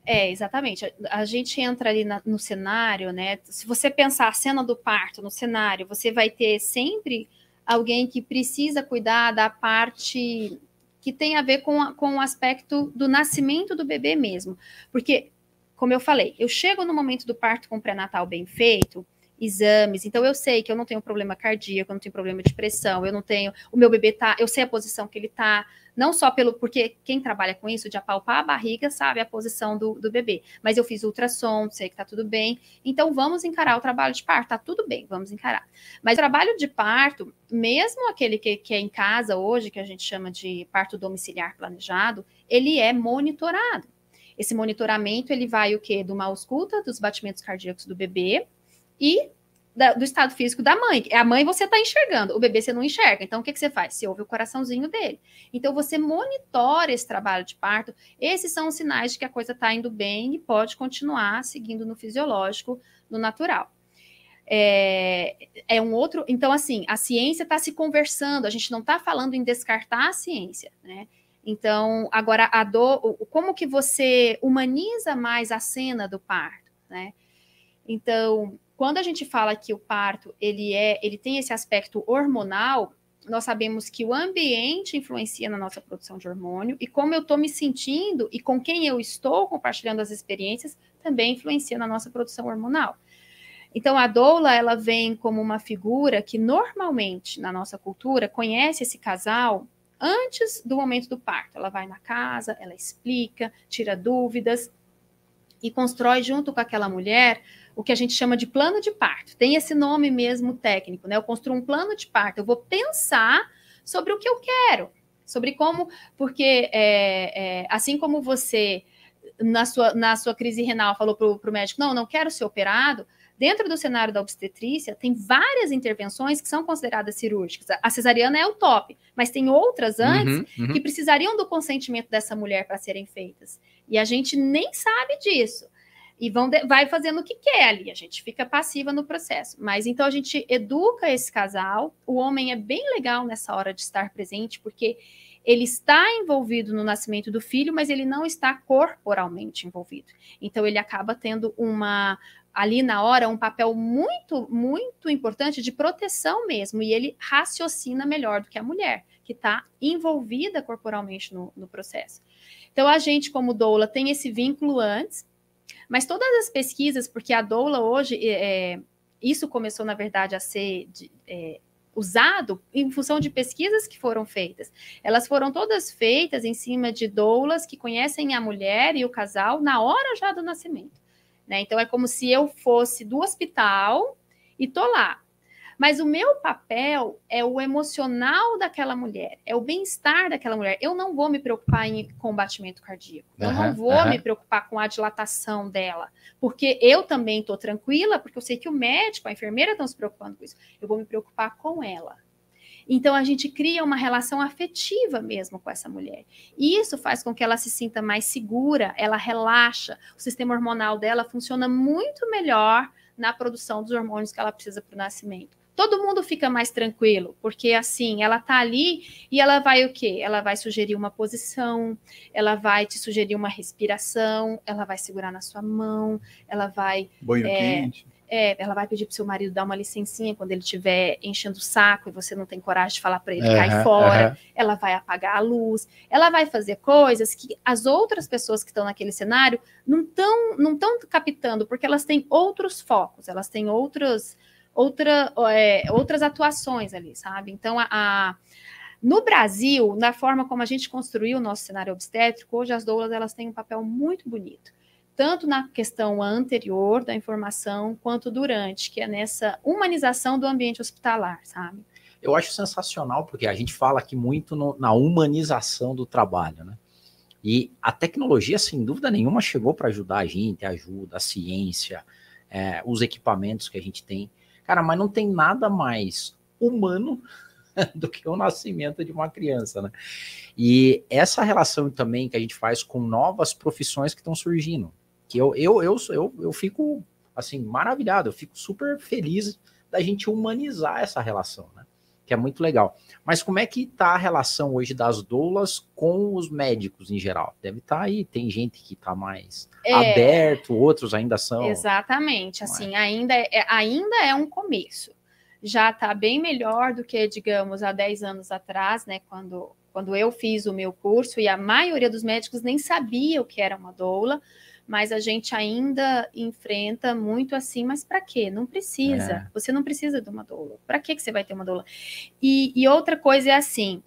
Speaker 3: É, exatamente. A, a gente entra ali na, no cenário, né? Se você pensar a cena do parto no cenário, você vai ter sempre alguém que precisa cuidar da parte que tem a ver com, a, com o aspecto do nascimento do bebê mesmo. Porque, como eu falei, eu chego no momento do parto com pré-natal bem feito, exames, então eu sei que eu não tenho problema cardíaco, eu não tenho problema de pressão, eu não tenho, o meu bebê tá, eu sei a posição que ele tá, não só pelo, porque quem trabalha com isso, de apalpar a barriga, sabe a posição do, do bebê. Mas eu fiz ultrassom, sei que tá tudo bem. Então vamos encarar o trabalho de parto, tá tudo bem, vamos encarar. Mas o trabalho de parto, mesmo aquele que, que é em casa hoje, que a gente chama de parto domiciliar planejado, ele é monitorado. Esse monitoramento, ele vai o quê? De uma ausculta dos batimentos cardíacos do bebê e da, do estado físico da mãe. A mãe você está enxergando, o bebê você não enxerga. Então, o que, que você faz? Você ouve o coraçãozinho dele. Então, você monitora esse trabalho de parto. Esses são os sinais de que a coisa está indo bem e pode continuar seguindo no fisiológico, no natural. É, é um outro. Então, assim, a ciência está se conversando, a gente não está falando em descartar a ciência, né? Então, agora a dor, como que você humaniza mais a cena do parto, né? Então, quando a gente fala que o parto ele é, ele tem esse aspecto hormonal, nós sabemos que o ambiente influencia na nossa produção de hormônio e como eu estou me sentindo e com quem eu estou compartilhando as experiências também influencia na nossa produção hormonal. Então a doula ela vem como uma figura que normalmente na nossa cultura conhece esse casal antes do momento do parto. Ela vai na casa, ela explica, tira dúvidas e constrói junto com aquela mulher o que a gente chama de plano de parto. Tem esse nome mesmo técnico, né? Eu construo um plano de parto. Eu vou pensar sobre o que eu quero, sobre como, porque é, é, assim como você na sua, na sua crise renal falou para o médico, não, não quero ser operado. Dentro do cenário da obstetrícia, tem várias intervenções que são consideradas cirúrgicas. A cesariana é o top, mas tem outras antes uhum, uhum. que precisariam do consentimento dessa mulher para serem feitas. E a gente nem sabe disso e vão de, vai fazendo o que quer ali, a gente fica passiva no processo. Mas então a gente educa esse casal, o homem é bem legal nessa hora de estar presente, porque ele está envolvido no nascimento do filho, mas ele não está corporalmente envolvido. Então ele acaba tendo uma ali na hora um papel muito, muito importante de proteção mesmo, e ele raciocina melhor do que a mulher, que está envolvida corporalmente no, no processo. Então a gente, como doula, tem esse vínculo antes, mas todas as pesquisas, porque a doula hoje, é, é, isso começou, na verdade, a ser de, é, usado em função de pesquisas que foram feitas. Elas foram todas feitas em cima de doulas que conhecem a mulher e o casal na hora já do nascimento. Né? Então, é como se eu fosse do hospital e tô lá. Mas o meu papel é o emocional daquela mulher, é o bem-estar daquela mulher. Eu não vou me preocupar em combatimento cardíaco. Eu uhum, não vou uhum. me preocupar com a dilatação dela, porque eu também estou tranquila, porque eu sei que o médico, a enfermeira estão se preocupando com isso. Eu vou me preocupar com ela. Então a gente cria uma relação afetiva mesmo com essa mulher. E isso faz com que ela se sinta mais segura, ela relaxa, o sistema hormonal dela funciona muito melhor na produção dos hormônios que ela precisa para o nascimento. Todo mundo fica mais tranquilo, porque assim, ela tá ali e ela vai o quê? Ela vai sugerir uma posição, ela vai te sugerir uma respiração, ela vai segurar na sua mão, ela vai.
Speaker 2: Banho é, quente
Speaker 3: é, ela vai pedir para o seu marido dar uma licencinha quando ele estiver enchendo o saco e você não tem coragem de falar para ele uhum, cair fora. Uhum. Ela vai apagar a luz. Ela vai fazer coisas que as outras pessoas que estão naquele cenário não estão não tão captando, porque elas têm outros focos, elas têm outros, outra, é, outras atuações ali, sabe? Então, a, a no Brasil, na forma como a gente construiu o nosso cenário obstétrico, hoje as doulas elas têm um papel muito bonito tanto na questão anterior da informação quanto durante, que é nessa humanização do ambiente hospitalar, sabe?
Speaker 1: Eu acho sensacional, porque a gente fala aqui muito no, na humanização do trabalho, né? E a tecnologia, sem dúvida nenhuma, chegou para ajudar a gente, ajuda a ciência, é, os equipamentos que a gente tem. Cara, mas não tem nada mais humano do que o nascimento de uma criança, né? E essa relação também que a gente faz com novas profissões que estão surgindo que eu, eu, eu, eu, eu fico assim maravilhado, eu fico super feliz da gente humanizar essa relação, né? Que é muito legal. Mas como é que tá a relação hoje das doulas com os médicos em geral? Deve estar tá aí, tem gente que está mais é, aberto, outros ainda são.
Speaker 3: Exatamente, assim, é? ainda, é, ainda é um começo. Já está bem melhor do que, digamos, há 10 anos atrás, né? Quando, quando eu fiz o meu curso, e a maioria dos médicos nem sabia o que era uma doula mas a gente ainda enfrenta muito assim, mas para quê? Não precisa. É. Você não precisa de uma doula. Para que você vai ter uma doula? E, e, outra coisa é assim,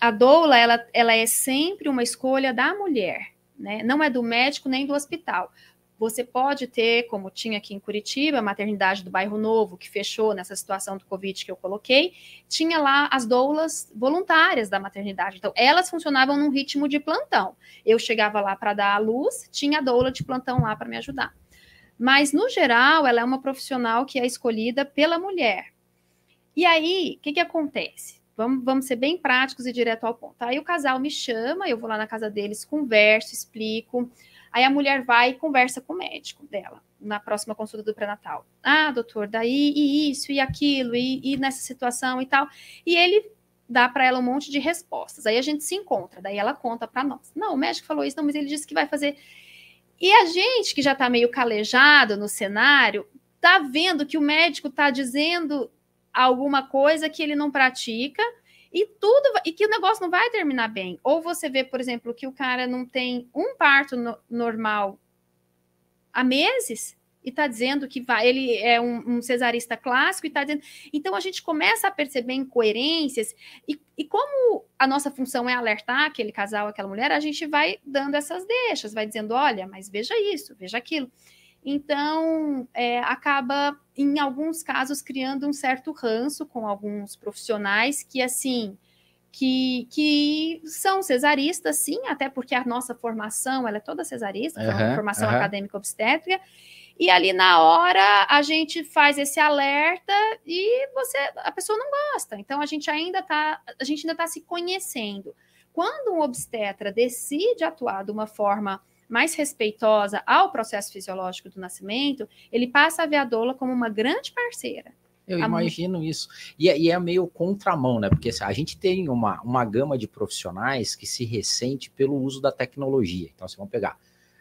Speaker 3: a doula, ela, ela é sempre uma escolha da mulher, né? Não é do médico nem do hospital. Você pode ter, como tinha aqui em Curitiba, a maternidade do bairro Novo, que fechou nessa situação do Covid que eu coloquei, tinha lá as doulas voluntárias da maternidade. Então, elas funcionavam num ritmo de plantão. Eu chegava lá para dar a luz, tinha a doula de plantão lá para me ajudar. Mas, no geral, ela é uma profissional que é escolhida pela mulher. E aí, o que, que acontece? Vamos, vamos ser bem práticos e direto ao ponto. Aí o casal me chama, eu vou lá na casa deles, converso, explico. Aí a mulher vai e conversa com o médico dela na próxima consulta do pré-natal. Ah, doutor, daí e isso e aquilo e, e nessa situação e tal. E ele dá para ela um monte de respostas. Aí a gente se encontra, daí ela conta para nós. Não, o médico falou isso, não, mas ele disse que vai fazer. E a gente que já está meio calejado no cenário, tá vendo que o médico está dizendo alguma coisa que ele não pratica e tudo e que o negócio não vai terminar bem. Ou você vê, por exemplo, que o cara não tem um parto no, normal há meses e está dizendo que vai, ele é um, um cesarista clássico e está dizendo. Então a gente começa a perceber incoerências, e, e como a nossa função é alertar aquele casal, aquela mulher, a gente vai dando essas deixas, vai dizendo: olha, mas veja isso, veja aquilo. Então, é, acaba, em alguns casos, criando um certo ranço com alguns profissionais que, assim, que, que são cesaristas, sim, até porque a nossa formação ela é toda cesarista, uhum, é uma formação uhum. acadêmica obstétrica, e ali na hora a gente faz esse alerta e você a pessoa não gosta. Então a gente ainda está a gente ainda está se conhecendo. Quando um obstetra decide atuar de uma forma mais respeitosa ao processo fisiológico do nascimento, ele passa a ver a doula como uma grande parceira.
Speaker 1: Eu a imagino isso. E, é, e, é meio contramão, né? Porque assim, a gente tem uma, uma gama de profissionais que se ressente pelo uso da tecnologia. Então, vocês vão pegar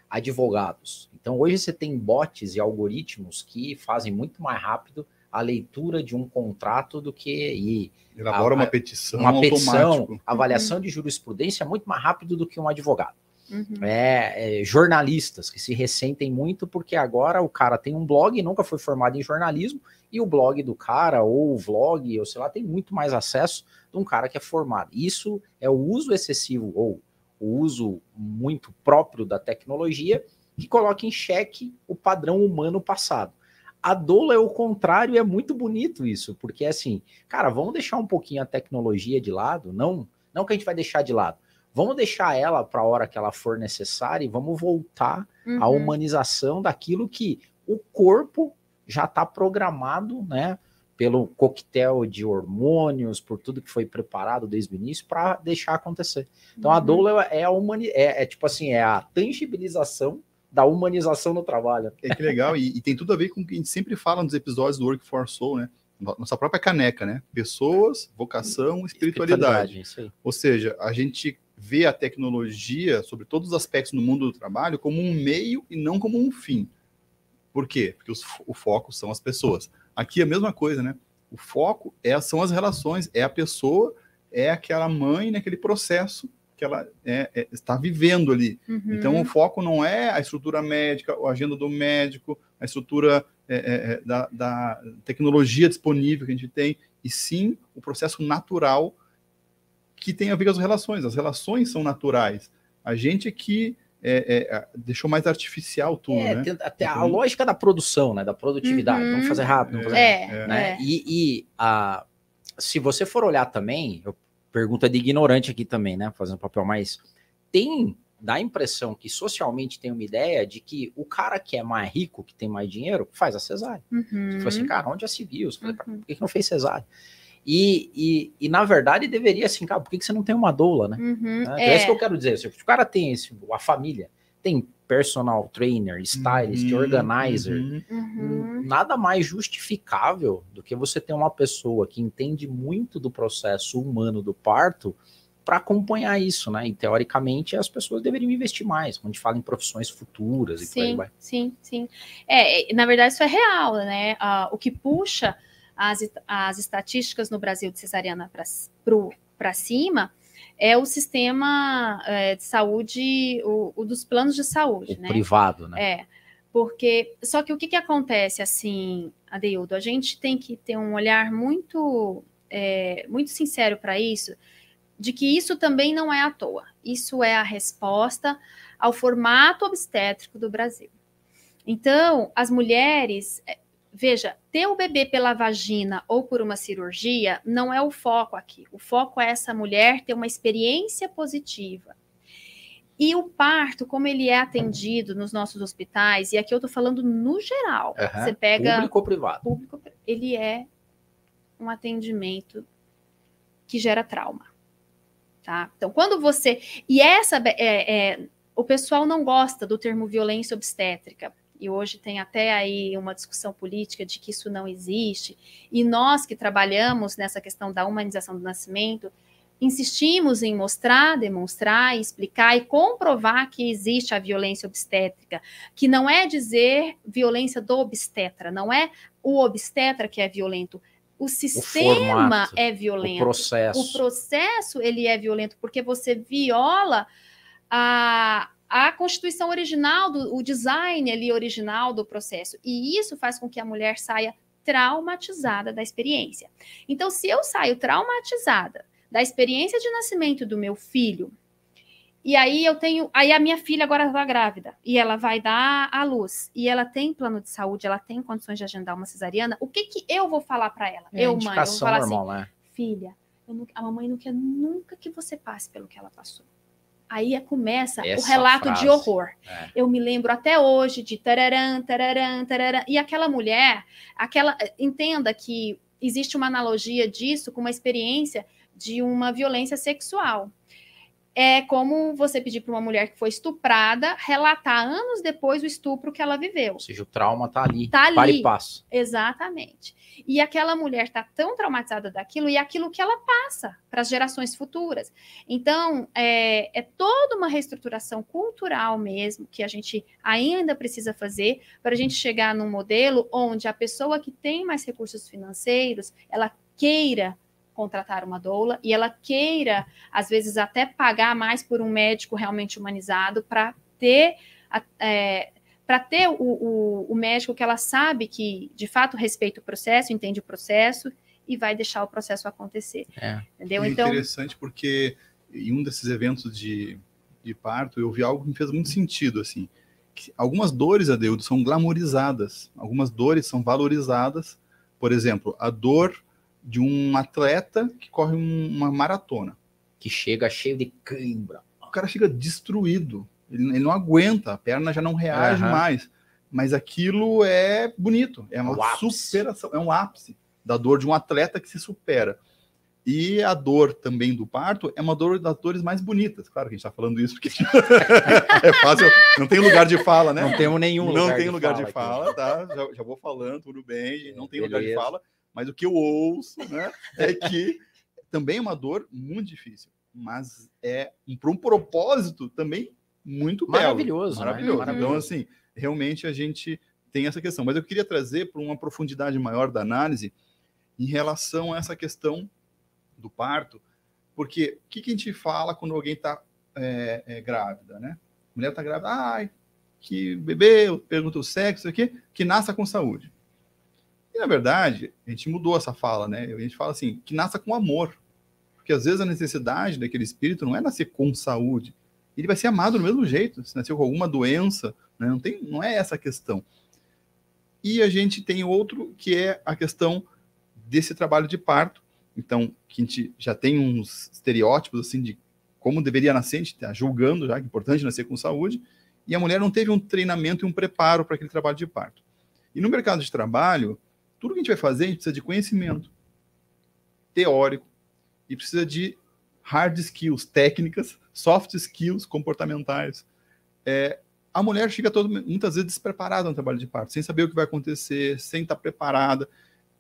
Speaker 1: advogados. Então, hoje você tem bots e algoritmos que fazem muito mais rápido a leitura de um contrato do que
Speaker 2: e elabora a, uma petição,
Speaker 1: uma petição, avaliação uhum. de jurisprudência muito mais rápido do que um advogado. Uhum. É, é, jornalistas que se ressentem muito porque agora o cara tem um blog, nunca foi formado em jornalismo, e o blog do cara, ou o vlog, ou sei lá, tem muito mais acesso de um cara que é formado. Isso é o uso excessivo, ou o uso muito próprio da tecnologia, que coloca em xeque o padrão humano passado. A doula é o contrário, é muito bonito isso, porque assim, cara, vamos deixar um pouquinho a tecnologia de lado, não, não que a gente vai deixar de lado, Vamos deixar ela para a hora que ela for necessária e vamos voltar uhum. à humanização daquilo que o corpo já está programado, né? pelo coquetel de hormônios, por tudo que foi preparado desde o início para deixar acontecer. Então, a
Speaker 3: Uhum.
Speaker 1: doula é a humani é, é tipo assim, é a tangibilização da humanização no trabalho.
Speaker 2: É que legal, e, e tem tudo a ver com o que a gente sempre fala nos episódios do Work for Soul, né? No- Nossa própria caneca, né? Pessoas, vocação, espiritualidade.
Speaker 1: Isso aí.
Speaker 2: Ou seja, a gente vê a tecnologia sobre todos os aspectos no mundo do trabalho como um meio e não como um fim. Por quê? Porque os o foco são as pessoas. Aqui é a mesma coisa, né? O foco é, são as relações, é a pessoa, é aquela mãe naquele processo que ela é- é- está vivendo ali.
Speaker 3: Uhum.
Speaker 2: Então, o foco não é a estrutura médica, a agenda do médico, a estrutura é, é, é, da, da tecnologia disponível que a gente tem, e sim o processo natural que tem a ver com as relações. As relações são naturais. A gente é que é, é, deixou mais artificial tudo,
Speaker 1: É,
Speaker 2: né?
Speaker 1: tem até a lógica da produção, né? Da produtividade.
Speaker 3: Uhum.
Speaker 1: Vamos fazer rápido, vamos fazer
Speaker 3: É,
Speaker 1: né?
Speaker 3: é.
Speaker 1: E, e a, se você for olhar também, eu, pergunta de ignorante aqui também, né? Fazendo um papel mais. Tem, dá a impressão que socialmente tem uma ideia de que o cara que é mais rico, que tem mais dinheiro, faz a cesárea.
Speaker 3: Uhum.
Speaker 1: Você fala assim, cara, onde já se viu? Você fala,
Speaker 3: Uhum.
Speaker 1: Por que, que não fez cesárea? E, e, e, na verdade, deveria assim, cara, por que, que você não tem uma doula, né?
Speaker 3: Uhum.
Speaker 1: Né? Então,
Speaker 3: É.
Speaker 1: É isso que eu quero dizer. Se o cara tem esse, a família, tem personal trainer, stylist,
Speaker 2: Uhum,
Speaker 1: organizer,
Speaker 2: uhum.
Speaker 3: Uhum.
Speaker 1: nada mais justificável do que você ter uma pessoa que entende muito do processo humano do parto para acompanhar isso, né? E teoricamente as pessoas deveriam investir mais, quando a gente fala em profissões futuras e por aí
Speaker 3: Sim,
Speaker 1: vai.
Speaker 3: sim, sim. É, é, na verdade, isso é real, né? Ah, o que puxa as, as estatísticas no Brasil de cesariana para cima é o sistema é, de saúde, o, o dos planos de saúde,
Speaker 1: O
Speaker 3: né?
Speaker 1: privado, né?
Speaker 3: É, porque só que o que, que acontece assim, Adeildo? A gente tem que ter um olhar muito, é, muito sincero para isso, de que isso também não é à toa. Isso é a resposta ao formato obstétrico do Brasil. Então, as mulheres, é, veja, ter o bebê pela vagina ou por uma cirurgia não é o foco aqui. O foco é essa mulher ter uma experiência positiva. E o parto, como ele é atendido nos nossos hospitais, e aqui eu estou falando no geral,
Speaker 1: Aham.
Speaker 3: você pega
Speaker 1: Público ou privado?
Speaker 3: público, ele é um atendimento que gera trauma, tá? Então, quando você e essa é, é, o pessoal não gosta do termo violência obstétrica e hoje tem até aí uma discussão política de que isso não existe e nós que trabalhamos nessa questão da humanização do nascimento insistimos em mostrar, demonstrar, explicar e comprovar que existe a violência obstétrica, que não é dizer violência do obstetra, não é o obstetra que é violento, o sistema
Speaker 1: formato,
Speaker 3: é
Speaker 1: O
Speaker 3: violento.
Speaker 1: processo.
Speaker 3: O processo ele é violento porque você viola a, a constituição original, do, o design ali original do processo. E isso faz com que a mulher saia traumatizada da experiência. Então, se eu saio traumatizada da experiência de nascimento do meu filho, e aí eu tenho. Aí a minha filha agora está grávida e ela vai dar à luz. E ela tem plano de saúde, ela tem condições de agendar uma cesariana. O que, que eu vou falar para ela?
Speaker 1: É
Speaker 3: eu, mãe, eu vou falar assim:
Speaker 1: normal, né?
Speaker 3: filha, não- a mamãe não quer nunca que você passe pelo que ela passou. Aí é- começa o
Speaker 1: Essa
Speaker 3: relato
Speaker 1: frase.
Speaker 3: de horror.
Speaker 1: É.
Speaker 3: Eu me lembro até hoje de tararam, tararam, tararam. E aquela mulher, aquela entenda que existe uma analogia disso com uma experiência de uma violência sexual. É como você pedir para uma mulher que foi estuprada relatar anos depois o estupro que ela viveu.
Speaker 1: Ou seja, o trauma tá ali.
Speaker 3: Tá ali.
Speaker 1: Para e passo.
Speaker 3: Exatamente. E aquela mulher está tão traumatizada daquilo e aquilo que ela passa para as gerações futuras. Então, é, é toda uma reestruturação cultural mesmo que a gente ainda precisa fazer para a gente chegar num modelo onde a pessoa que tem mais recursos financeiros, ela queira contratar uma doula e ela queira, às vezes, até pagar mais por um médico realmente humanizado para ter é, para ter o, o, o médico que ela sabe que de fato respeita o processo, entende o processo e vai deixar o processo acontecer.
Speaker 1: É.
Speaker 3: Entendeu?
Speaker 2: É
Speaker 3: Então,
Speaker 2: interessante porque em um desses eventos de, de parto eu vi algo que me fez muito sentido assim. que algumas dores, Adeudo, são glamorizadas, algumas dores são valorizadas. Por exemplo, a dor de um atleta que corre um- uma maratona.
Speaker 1: Que chega cheio de cãibra.
Speaker 2: O cara chega destruído, ele, ele não aguenta, a perna já não reage
Speaker 1: Aham.
Speaker 2: mais. Mas aquilo é bonito, é
Speaker 1: o
Speaker 2: uma
Speaker 1: ápice.
Speaker 2: superação, é um ápice da dor de um atleta que se supera. E a dor também do parto é uma dor das dores mais bonitas. Claro que a gente está falando isso porque é fácil, não tem lugar de fala, né?
Speaker 1: Não temos nenhum
Speaker 2: não
Speaker 1: lugar
Speaker 2: tem
Speaker 1: de
Speaker 2: lugar
Speaker 1: fala
Speaker 2: de fala, tá? Já, já, vou falando, tudo bem, não tem
Speaker 1: Beleza.
Speaker 2: lugar de fala, mas o que eu ouço, né, é que também é uma dor muito difícil, mas é para um propósito também muito belo.
Speaker 1: Maravilhoso, né?
Speaker 2: Maravilhoso.
Speaker 1: Maravilhoso.
Speaker 2: Então, assim, realmente a gente tem essa questão. Mas eu queria trazer para uma profundidade maior da análise em relação a essa questão do parto, porque o que, que a gente fala quando alguém está é, é, grávida, né? A mulher está grávida, ai, que bebê, pergunta o sexo, aqui, que nasça com saúde. E na verdade, a gente mudou essa fala, né? A gente fala assim, que nasça com amor. Porque às vezes a necessidade daquele espírito não é nascer com saúde. Ele vai ser amado do mesmo jeito, se nasceu com alguma doença, né? não, tem, não é essa a questão. E a gente tem outro que é a questão desse trabalho de parto. Então, que a gente já tem uns estereótipos assim de como deveria nascer, a gente está julgando já que é importante nascer com saúde, e a mulher não teve um treinamento e um preparo para aquele trabalho de parto. E no mercado de trabalho, tudo que a gente vai fazer, a gente precisa de conhecimento teórico e precisa de hard skills, técnicas, soft skills comportamentais. É, a mulher chega todo, muitas vezes despreparada no trabalho de parto, sem saber o que vai acontecer, sem estar preparada.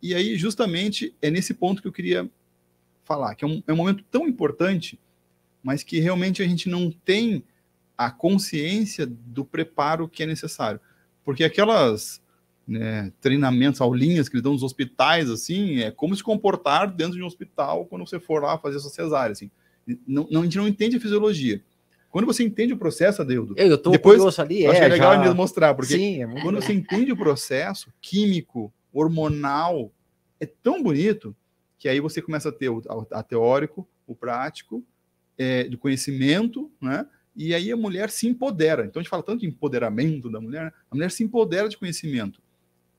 Speaker 2: E aí, justamente, é nesse ponto que eu queria falar, que é um, é um momento tão importante, mas que realmente a gente não tem a consciência do preparo que é necessário. Porque aquelas né, treinamentos, aulinhas que eles dão nos hospitais, assim, é como se comportar dentro de um hospital quando você for lá fazer sua cesárea, assim. Não, não, a gente não entende a fisiologia. Quando você entende o processo, Adeudo,
Speaker 1: Eu, eu tô
Speaker 2: Depois,
Speaker 1: curioso ali,
Speaker 2: eu acho
Speaker 1: é,
Speaker 2: que é legal
Speaker 1: já...
Speaker 2: mesmo mostrar, porque
Speaker 1: Sim, é muito
Speaker 2: quando você entende o processo químico, hormonal, é tão bonito que aí você começa a ter o a, teórico, o prático, é, de conhecimento, né? E aí a mulher se empodera. Então a gente fala tanto de empoderamento da mulher, né? a mulher se empodera de conhecimento.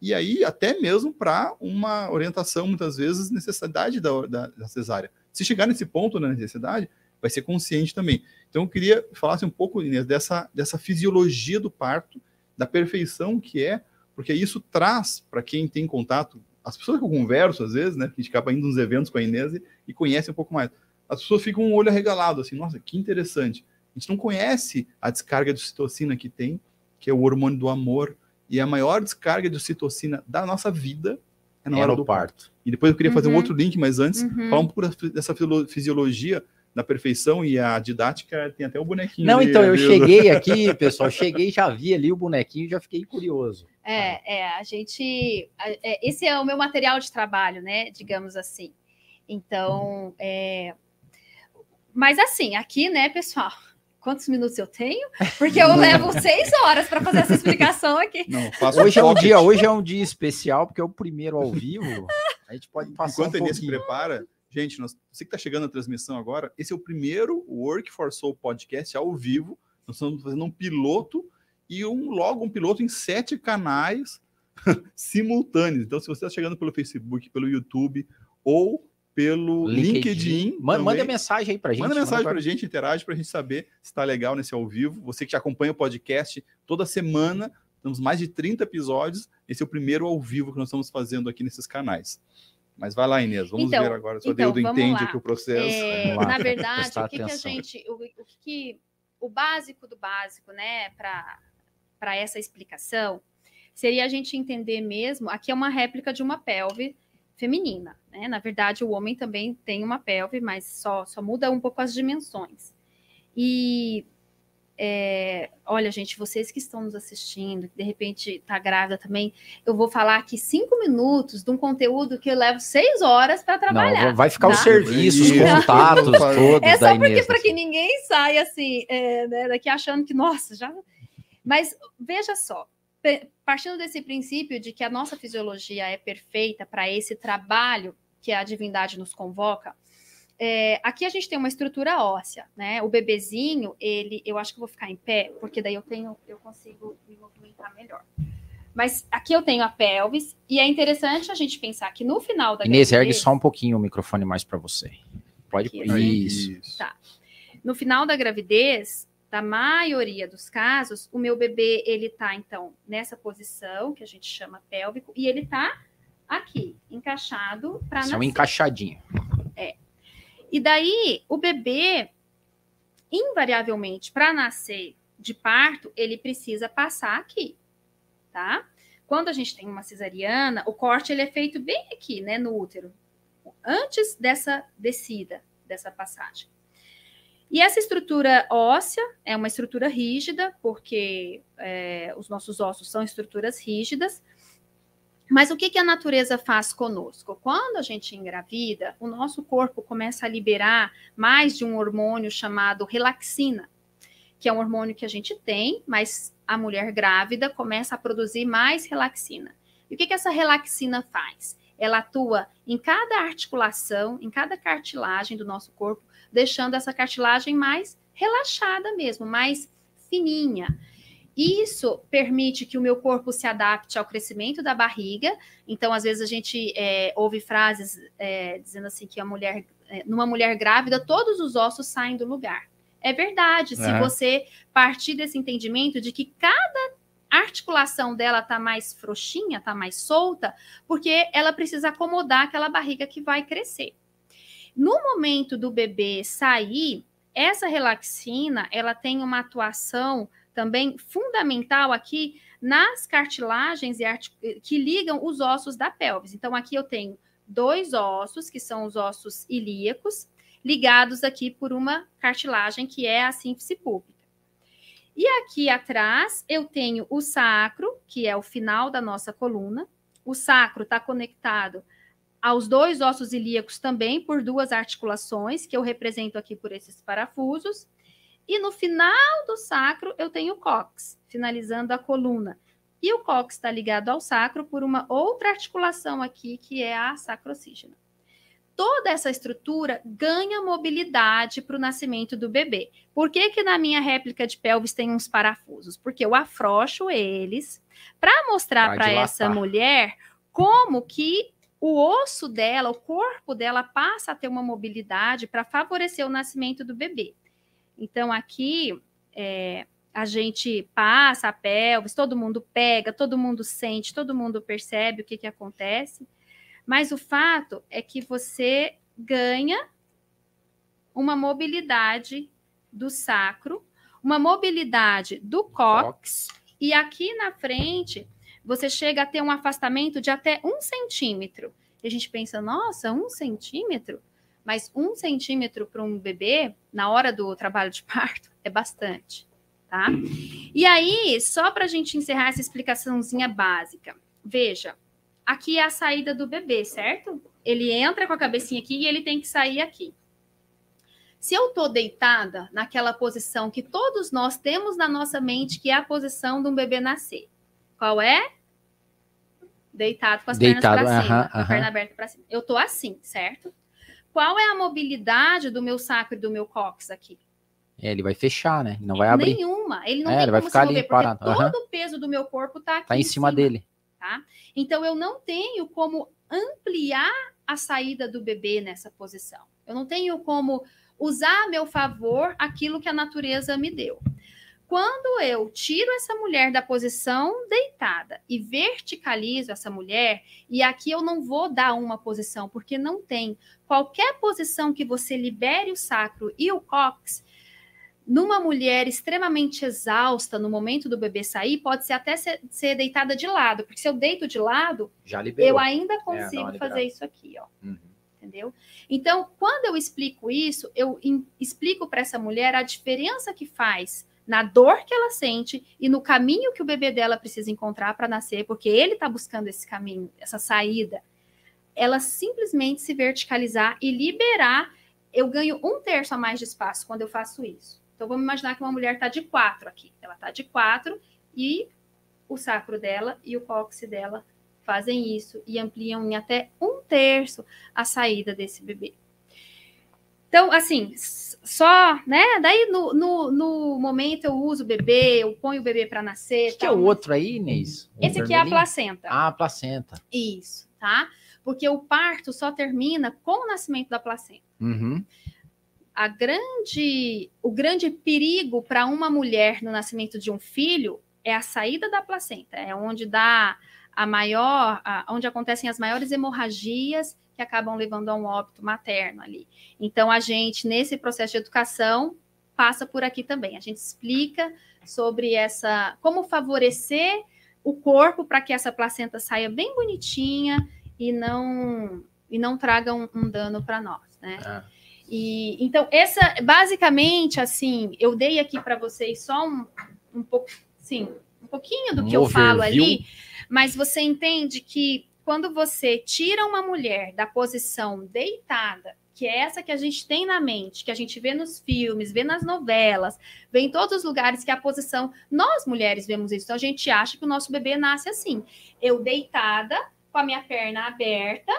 Speaker 2: E aí, até mesmo para uma orientação, muitas vezes, necessidade da, da, da cesárea. Se chegar nesse ponto da necessidade, vai ser consciente também. Então, eu queria falar um pouco, Inês, dessa, dessa fisiologia do parto, da perfeição que é, porque isso traz, para quem tem contato, as pessoas que eu converso, às vezes, né, que a gente acaba indo nos eventos com a Inês e, e conhece um pouco mais, as pessoas ficam um olho arregalado, assim, nossa, que interessante. A gente não conhece a descarga de citocina que tem, que é o hormônio do amor, e a maior descarga de citocina da nossa vida é na
Speaker 1: é
Speaker 2: hora do parto.
Speaker 1: parto.
Speaker 2: E depois eu queria fazer um
Speaker 3: Uhum.
Speaker 2: outro link, mas antes,
Speaker 3: Uhum.
Speaker 2: falar um pouco dessa fisiologia da perfeição e a didática tem até o bonequinho.
Speaker 1: Não,
Speaker 2: ali,
Speaker 1: então, eu
Speaker 2: Adildo.
Speaker 1: cheguei aqui, pessoal, cheguei, já vi ali o bonequinho, já fiquei curioso.
Speaker 3: É, é, a gente. a- é, esse é o meu material de trabalho, né? Digamos assim. Então, é, mas assim, aqui, né, pessoal? Quantos minutos eu tenho? Porque eu levo seis horas para fazer essa explicação aqui.
Speaker 2: Não,
Speaker 1: Hoje é um dia, hoje é um dia especial, porque é o primeiro ao vivo. A gente pode passar
Speaker 2: Enquanto
Speaker 1: um
Speaker 2: Inês se prepara, gente, nós, você que está chegando na transmissão agora, esse é o primeiro Work for Soul podcast ao vivo. Nós estamos fazendo um piloto e um logo um piloto em sete canais simultâneos. Então, se você está chegando pelo Facebook, pelo YouTube ou pelo LinkedIn, também,
Speaker 1: Manda mensagem aí pra gente.
Speaker 2: Manda mensagem
Speaker 1: pra-
Speaker 2: para a gente, interage para a gente saber se está legal nesse ao vivo. Você que acompanha o podcast toda semana, temos mais de 30 episódios. Esse é o primeiro ao vivo que nós estamos fazendo aqui nesses canais. Mas vai lá, Inês, vamos
Speaker 3: Então,
Speaker 2: ver agora se o
Speaker 3: então,
Speaker 2: Adeudo
Speaker 3: vamos
Speaker 2: entende
Speaker 3: lá.
Speaker 2: aqui o processo.
Speaker 3: É,
Speaker 1: Vamos lá,
Speaker 3: na verdade, o que, que a gente. O, o que, que- o básico do básico, né, para essa explicação, seria a gente entender mesmo. Aqui é uma réplica de uma pelve feminina, né? Na verdade, o homem também tem uma pelve, mas só, só muda um pouco as dimensões. E é, olha, gente, vocês que estão nos assistindo, que de repente está grávida também, eu vou falar aqui cinco minutos de um conteúdo que eu levo seis horas para trabalhar.
Speaker 1: Não, vai ficar
Speaker 3: tá?
Speaker 1: os serviços, os contatos todos
Speaker 3: É só porque para que ninguém saia assim, é, né, daqui achando que, nossa, já. Mas veja só, partindo desse princípio de que a nossa fisiologia é perfeita para esse trabalho que a divindade nos convoca, é, aqui a gente tem uma estrutura óssea, né? O bebezinho, ele, eu acho que eu vou ficar em pé, porque daí eu tenho, eu consigo me movimentar melhor. Mas aqui eu tenho a pelvis, e é interessante a gente pensar que no final da
Speaker 1: Inês, ergue
Speaker 3: gravidez-
Speaker 1: só um pouquinho o microfone mais para você. Pode.
Speaker 3: Aqui,
Speaker 2: Aí,
Speaker 1: Isso.
Speaker 3: Tá. no final da gravidez, da maioria dos casos, o meu bebê ele tá então nessa posição que a gente chama pélvico e ele tá aqui, encaixado para nascer.
Speaker 1: São encaixadinho.
Speaker 3: E daí, o bebê, invariavelmente, para nascer de parto, ele precisa passar aqui, tá? Quando a gente tem uma cesariana, o corte ele é feito bem aqui, né, no útero, antes dessa descida, dessa passagem. E essa estrutura óssea é uma estrutura rígida, porque é, os nossos ossos são estruturas rígidas. Mas o que, que a natureza faz conosco? Quando a gente engravida, o nosso corpo começa a liberar mais de um hormônio chamado relaxina, que é um hormônio que a gente tem, mas a mulher grávida começa a produzir mais relaxina. E o que, que essa relaxina faz? Ela atua em cada articulação, em cada cartilagem do nosso corpo, deixando essa cartilagem mais relaxada mesmo, mais fininha. Isso permite que o meu corpo se adapte ao crescimento da barriga. Então, às vezes, a gente é, ouve frases é, dizendo assim que a mulher, é, numa mulher grávida, todos os ossos saem do lugar. É verdade, se você partir desse entendimento de que cada articulação dela tá mais frouxinha, tá mais solta, porque ela precisa acomodar aquela barriga que vai crescer. No momento do bebê sair, essa relaxina, ela tem uma atuação também fundamental aqui nas cartilagens que ligam os ossos da pelvis. Então, aqui eu tenho dois ossos, que são os ossos ilíacos, ligados aqui por uma cartilagem que é a sínfise pública. E aqui atrás eu tenho o sacro, que é o final da nossa coluna. O sacro está conectado aos dois ossos ilíacos também por duas articulações, que eu represento aqui por esses parafusos. E no final do sacro eu tenho o cox, finalizando a coluna. E o cox está ligado ao sacro por uma outra articulação aqui, que é a sacrocígena. Toda essa estrutura ganha mobilidade para o nascimento do bebê. Por que, que na minha réplica de pelvis tem uns parafusos? Porque eu afrouxo eles para mostrar para essa mulher como que o osso dela, o corpo dela passa a ter uma mobilidade para favorecer o nascimento do bebê. Então, aqui é, a gente passa a pelvis, todo mundo pega, todo mundo sente, todo mundo percebe o que, que acontece. Mas o fato é que você ganha uma mobilidade do sacro, uma mobilidade do cox, e aqui na frente você chega a ter um afastamento de até um centímetro. E a gente pensa, nossa, um centímetro? Mas um centímetro para um bebê, na hora do trabalho de parto, é bastante, tá? E aí, só para a gente encerrar essa explicaçãozinha básica, veja, aqui é a saída do bebê, certo? Ele entra com a cabecinha aqui e ele tem que sair aqui. Se eu estou deitada naquela posição que todos nós temos na nossa mente, que é a posição de um bebê nascer, qual é? Deitado com as Deitado, pernas para cima, uh -huh, a perna aberta para cima. Eu estou assim, certo? Qual é a mobilidade do meu sacro e do meu cóccix aqui?
Speaker 1: É, ele vai fechar, né? Não vai abrir.
Speaker 3: Nenhuma. Ele não
Speaker 1: é, ele vai ficar ali parado.
Speaker 3: todo uhum. o peso do meu corpo está aqui.
Speaker 1: Está em, em cima, cima dele.
Speaker 3: Tá? Então eu não tenho como ampliar a saída do bebê nessa posição. Eu não tenho como usar a meu favor aquilo que a natureza me deu. Quando eu tiro essa mulher da posição deitada e verticalizo essa mulher, e aqui eu não vou dar uma posição, porque não tem. Qualquer posição que você libere o sacro e o cox, numa mulher extremamente exausta no momento do bebê sair, pode ser até ser, ser deitada de lado, porque se eu deito de lado, eu ainda é, consigo é, fazer isso aqui, ó. Uhum. Entendeu? Então, quando eu explico isso, eu explico para essa mulher a diferença que faz na dor que ela sente e no caminho que o bebê dela precisa encontrar para nascer, porque ele está buscando esse caminho, essa saída. Ela simplesmente se verticalizar e liberar. Eu ganho um terço a mais de espaço quando eu faço isso. Então vamos imaginar que uma mulher está de quatro aqui. Ela está de quatro e o sacro dela e o cóccix dela fazem isso e ampliam em até um terço a saída desse bebê. Então, assim, só, né? Daí no, no, no, momento eu uso o bebê, eu ponho o bebê para nascer.
Speaker 1: Que é o outro aí, Inês?
Speaker 3: Esse aqui é a placenta.
Speaker 1: Ah, a placenta.
Speaker 3: Isso, tá? Porque o parto só termina com o nascimento da placenta.
Speaker 1: Uhum.
Speaker 3: A grande, o grande perigo para uma mulher no nascimento de um filho é a saída da placenta, é onde dá a maior, a, onde acontecem as maiores hemorragias que acabam levando a um óbito materno ali. Então, a gente, nesse processo de educação, passa por aqui também. A gente explica sobre essa, como favorecer o corpo para que essa placenta saia bem bonitinha e não e não traga um, um dano para nós, né? Ah. E então essa basicamente assim, eu dei aqui para vocês só um, um pouco, sim, um pouquinho do um que eu falo ali, mas você entende que quando você tira uma mulher da posição deitada, que é essa que a gente tem na mente, que a gente vê nos filmes, vê nas novelas, vê em todos os lugares que a posição, nós mulheres vemos isso, então a gente acha que o nosso bebê nasce assim, eu deitada, com a minha perna aberta,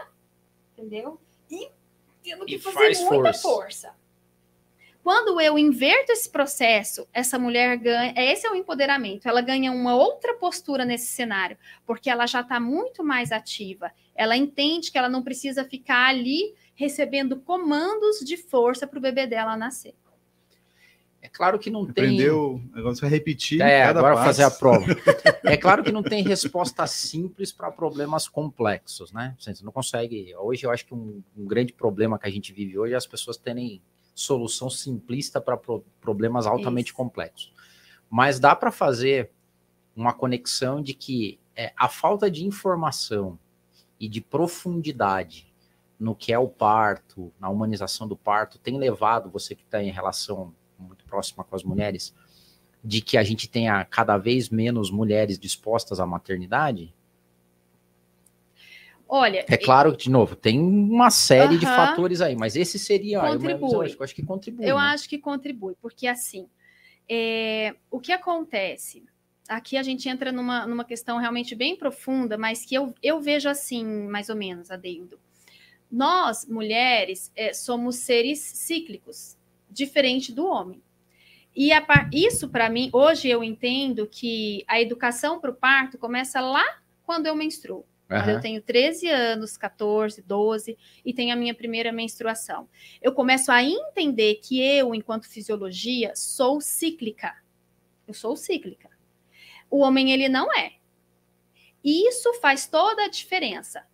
Speaker 3: entendeu? E tendo que e fazer muita força. força. Quando eu inverto esse processo, essa mulher ganha. Esse é o empoderamento. Ela ganha uma outra postura nesse cenário, porque ela já está muito mais ativa. Ela entende que ela não precisa ficar ali recebendo comandos de força para o bebê dela nascer.
Speaker 1: É claro que não
Speaker 2: Aprendeu, tem. Aprendeu, agora você vai repetir.
Speaker 1: É, agora passo. fazer a prova. é claro que não tem resposta simples para problemas complexos, né? Você não consegue. Hoje eu acho que um, um, grande problema que a gente vive hoje é as pessoas terem solução simplista para pro, problemas altamente Isso. complexos. Mas dá para fazer uma conexão de que é, a falta de informação e de profundidade no que é o parto, na humanização do parto, tem levado você que está em relação muito próxima com as mulheres, de que a gente tenha cada vez menos mulheres dispostas à maternidade?
Speaker 3: Olha,
Speaker 1: é claro que, de novo, tem uma série uh -huh, de fatores aí, mas esse seria. Contribui. Eu, eu acho que contribui.
Speaker 3: Eu né? acho que contribui, porque assim, é, o que acontece? Aqui a gente entra numa, numa questão realmente bem profunda, mas que eu, eu vejo assim, mais ou menos, Adendo. Nós, mulheres, é, somos seres cíclicos diferente do homem. E a, isso, para mim, hoje eu entendo que a educação para o parto começa lá quando eu menstruo. Quando eu tenho 13 anos, 14, 12 e tenho a minha primeira menstruação. Eu começo a entender que eu, enquanto fisiologia, sou cíclica. Eu sou cíclica. O homem, ele não é. E isso faz toda a diferença.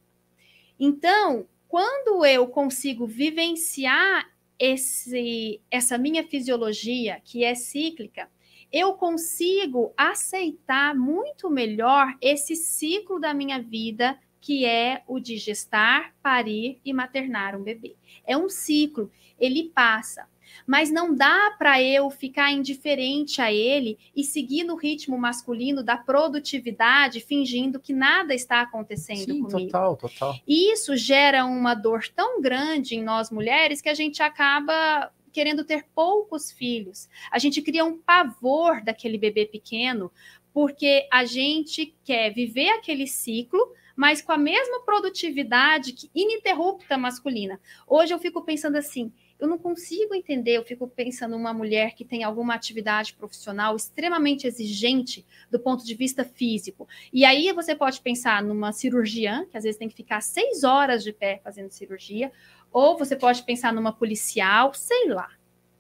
Speaker 3: Então, quando eu consigo vivenciar esse, essa minha fisiologia, que é cíclica, eu consigo aceitar muito melhor esse ciclo da minha vida, que é o de gestar, parir e maternar um bebê. É um ciclo, ele passa mas não dá para eu ficar indiferente a ele e seguir no ritmo masculino da produtividade, fingindo que nada está acontecendo Sim, comigo.
Speaker 1: Total, total.
Speaker 3: E isso gera uma dor tão grande em nós mulheres que a gente acaba querendo ter poucos filhos. A gente cria um pavor daquele bebê pequeno, porque a gente quer viver aquele ciclo, mas com a mesma produtividade que ininterrupta masculina. Hoje eu fico pensando assim, eu não consigo entender, eu fico pensando numa mulher que tem alguma atividade profissional extremamente exigente do ponto de vista físico. E aí você pode pensar numa cirurgiã, que às vezes tem que ficar seis horas de pé fazendo cirurgia, ou você pode pensar numa policial, sei lá.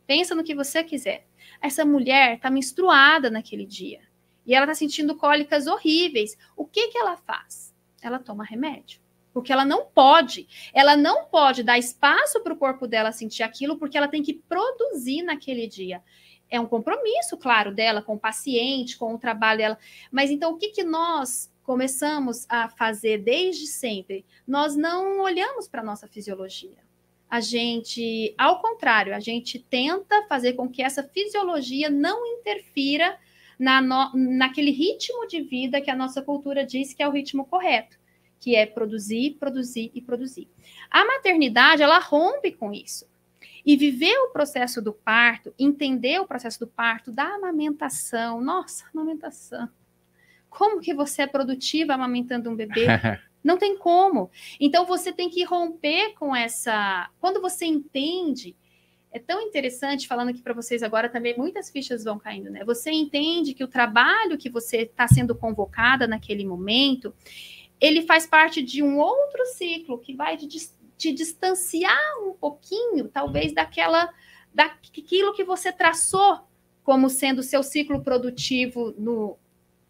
Speaker 3: Pensa no que você quiser. Essa mulher está menstruada naquele dia e ela está sentindo cólicas horríveis. O que, que ela faz? Ela toma remédio porque ela não pode, ela não pode dar espaço para o corpo dela sentir aquilo, porque ela tem que produzir naquele dia. É um compromisso, claro, dela com o paciente, com o trabalho dela. Mas então, o que, que nós começamos a fazer desde sempre? Nós não olhamos para a nossa fisiologia. A gente, ao contrário, a gente tenta fazer com que essa fisiologia não interfira na no, naquele ritmo de vida que a nossa cultura diz que é o ritmo correto que é produzir, produzir e produzir. A maternidade, ela rompe com isso. E viver o processo do parto, entender o processo do parto, da amamentação. Nossa, amamentação. Como que você é produtiva amamentando um bebê? Não tem como. Então você tem que romper com essa. Quando você entende, é tão interessante falando aqui para vocês agora também muitas fichas vão caindo, né? Você entende que o trabalho que você está sendo convocada naquele momento, ele faz parte de um outro ciclo que vai te, te distanciar um pouquinho, talvez, daquela daquilo que você traçou como sendo seu ciclo produtivo no,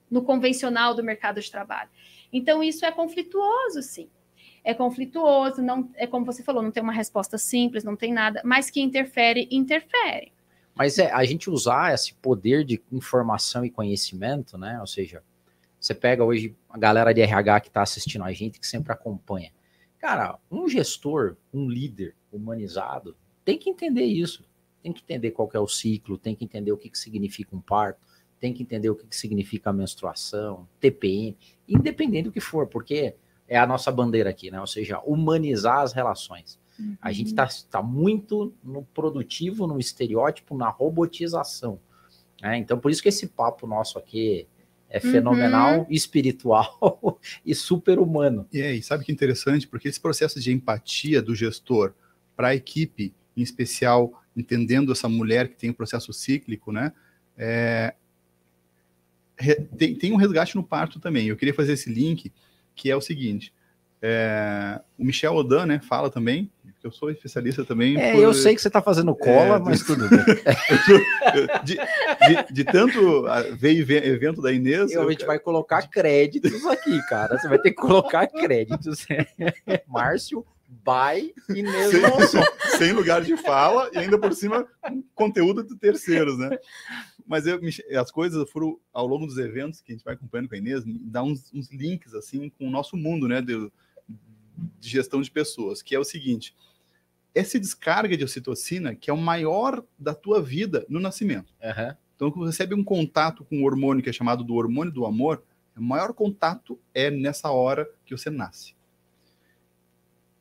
Speaker 3: no convencional do mercado de trabalho. Então, isso é conflituoso, sim. É conflituoso, não é como você falou, não tem uma resposta simples, não tem nada, mas que interfere, interfere.
Speaker 1: Mas é a gente usar esse poder de informação e conhecimento, né? Ou seja, você pega hoje a galera de RH que está assistindo a gente, que sempre acompanha. Cara, um gestor, um líder humanizado, tem que entender isso. Tem que entender qual que é o ciclo, tem que entender o que, que significa um parto, tem que entender o que, que significa a menstruação, TPM, independente do que for, porque é a nossa bandeira aqui, né? Ou seja, humanizar as relações. Uhum. A gente está tá muito no produtivo, no estereótipo, na robotização. Né? Então, por isso que esse papo nosso aqui é fenomenal, uhum. espiritual e super humano.
Speaker 2: E sabe que interessante? Porque esse processo de empatia do gestor para a equipe, em especial entendendo essa mulher que tem um processo cíclico, né? É, tem, tem, um resgate no parto também. Eu queria fazer esse link, que é o seguinte: é, o Michel Odan, né, fala também, eu sou especialista também.
Speaker 1: É, por... eu sei que você está fazendo cola, é, mas tudo bem.
Speaker 2: de, de, de, tanto ver evento da Inês.
Speaker 1: Eu, a gente vai colocar créditos aqui, cara. Você vai ter que colocar créditos. Márcio by Inês
Speaker 2: sem, sem lugar de fala e ainda por cima conteúdo de terceiros, né? Mas eu, as coisas foram ao longo dos eventos que a gente vai acompanhando com a Inês, dá uns, uns links assim com o nosso mundo, né? De, de gestão de pessoas, que é o seguinte: essa descarga de ocitocina, que é o maior da tua vida no nascimento. Uhum. Então, quando você recebe um contato com um hormônio que é chamado do hormônio do amor, o maior contato é nessa hora que você nasce.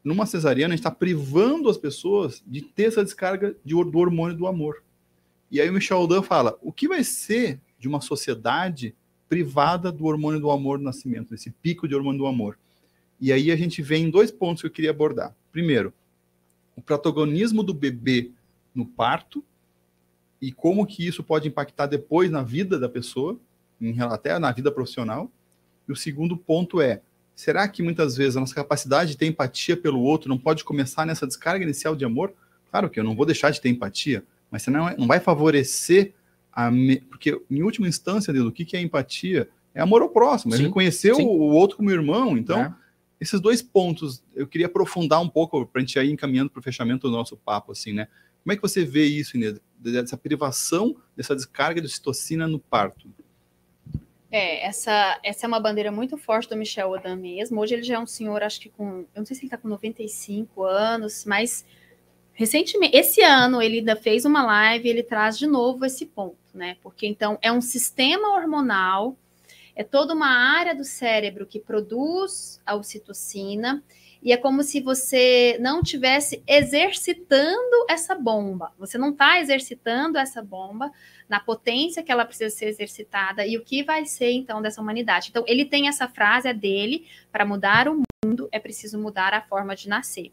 Speaker 2: Numa cesariana, a gente está privando as pessoas de ter essa descarga de, do hormônio do amor. E aí o Michel Aldan fala: o que vai ser de uma sociedade privada do hormônio do amor no nascimento, esse pico de hormônio do amor? E aí a gente vem em dois pontos que eu queria abordar. Primeiro, o protagonismo do bebê no parto e como que isso pode impactar depois na vida da pessoa, em, até na vida profissional. E o segundo ponto é, será que muitas vezes a nossa capacidade de ter empatia pelo outro não pode começar nessa descarga inicial de amor? Claro que eu não vou deixar de ter empatia, mas você não, é, não vai favorecer a... Me... Porque, em última instância, o que é empatia? É amor ao próximo, é reconhecer o, o, outro como irmão. Então, é esses dois pontos eu queria aprofundar um pouco para a gente ir encaminhando para o fechamento do nosso papo, assim, né? Como é que você vê isso, Inês? Dessa privação, dessa descarga de citocina no parto?
Speaker 3: É, essa, essa é uma bandeira muito forte do Michel Odan mesmo. Hoje ele já é um senhor, acho que com. Eu não sei se ele está com 95 anos, mas recentemente, esse ano, ele ainda fez uma live ele traz de novo esse ponto, né? Porque então é um sistema hormonal é toda uma área do cérebro que produz a ocitocina e é como se você não tivesse exercitando essa bomba. Você não está exercitando essa bomba na potência que ela precisa ser exercitada e o que vai ser então dessa humanidade. Então ele tem essa frase é dele para mudar o mundo é preciso mudar a forma de nascer.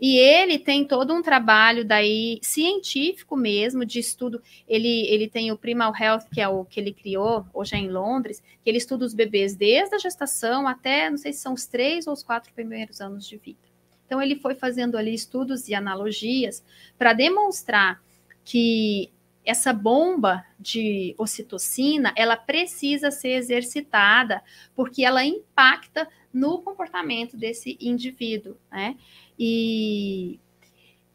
Speaker 3: E ele tem todo um trabalho daí científico mesmo de estudo. Ele, ele tem o Primal Health, que é o que ele criou hoje é em Londres, que ele estuda os bebês desde a gestação até, não sei se são os três ou os quatro primeiros anos de vida. Então ele foi fazendo ali estudos e analogias para demonstrar que essa bomba de ocitocina, ela precisa ser exercitada, porque ela impacta no comportamento desse indivíduo, né? E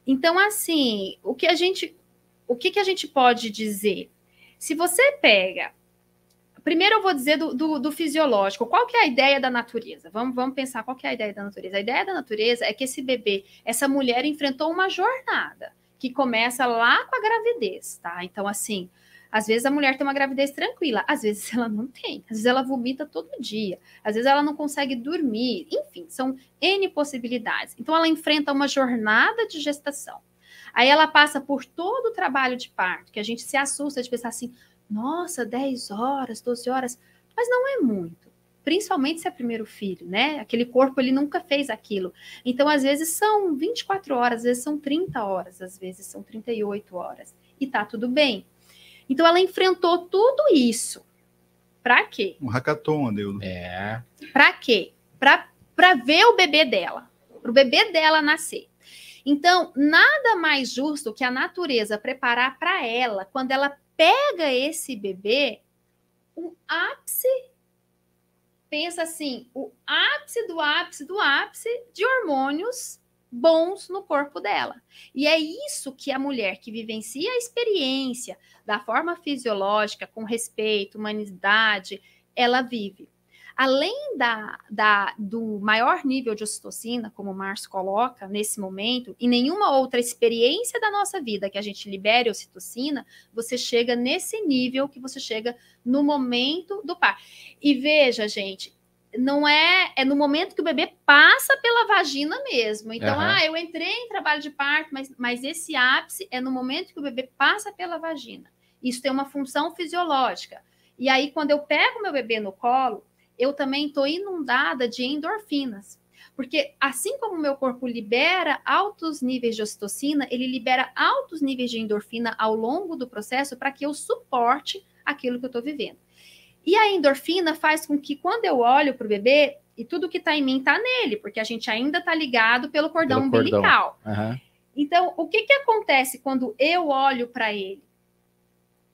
Speaker 3: então, assim, o que a gente, o que, que a gente pode dizer? Se você pega, primeiro eu vou dizer do, do, do, fisiológico, qual que é a ideia da natureza? Vamos, vamos pensar qual que é a ideia da natureza. A ideia da natureza é que esse bebê, essa mulher enfrentou uma jornada que começa lá com a gravidez, tá? Então, assim, às vezes a mulher tem uma gravidez tranquila, às vezes ela não tem, às vezes ela vomita todo dia, às vezes ela não consegue dormir, enfim, são N possibilidades. Então ela enfrenta uma jornada de gestação. Aí ela passa por todo o trabalho de parto, que a gente se assusta de pensar assim, nossa, 10 horas, 12 horas, mas não é muito. Principalmente se é primeiro filho, né? Aquele corpo ele nunca fez aquilo. Então, às vezes são 24 horas, às vezes são 30 horas, às vezes são 38 horas. E tá tudo bem. Então ela enfrentou tudo isso. Para quê?
Speaker 2: Um hackathon, Adeudo.
Speaker 1: É.
Speaker 3: Para quê? Para ver o bebê dela, para o bebê dela nascer. Então, nada mais justo que a natureza preparar para ela, quando ela pega esse bebê, um ápice pensa assim, o ápice do ápice do ápice de hormônios bons no corpo dela. E é isso que a mulher que vivencia a experiência da forma fisiológica, com respeito, humanidade, ela vive. Além da, da, do maior nível de ocitocina, como o Márcio coloca nesse momento, e nenhuma outra experiência da nossa vida que a gente libere ocitocina, você chega nesse nível que você chega no momento do par. E veja, gente, não é é no momento que o bebê passa pela vagina mesmo. Então, uhum. ah, eu entrei em trabalho de parto, mas, mas esse ápice é no momento que o bebê passa pela vagina. Isso tem uma função fisiológica. E aí, quando eu pego meu bebê no colo, eu também estou inundada de endorfinas. Porque assim como o meu corpo libera altos níveis de ocitocina, ele libera altos níveis de endorfina ao longo do processo para que eu suporte aquilo que eu estou vivendo. E a endorfina faz com que quando eu olho para o bebê, e tudo que está em mim está nele, porque a gente ainda está ligado pelo cordão pelo umbilical. Cordão. Uhum. Então, o que, que acontece quando eu olho para ele?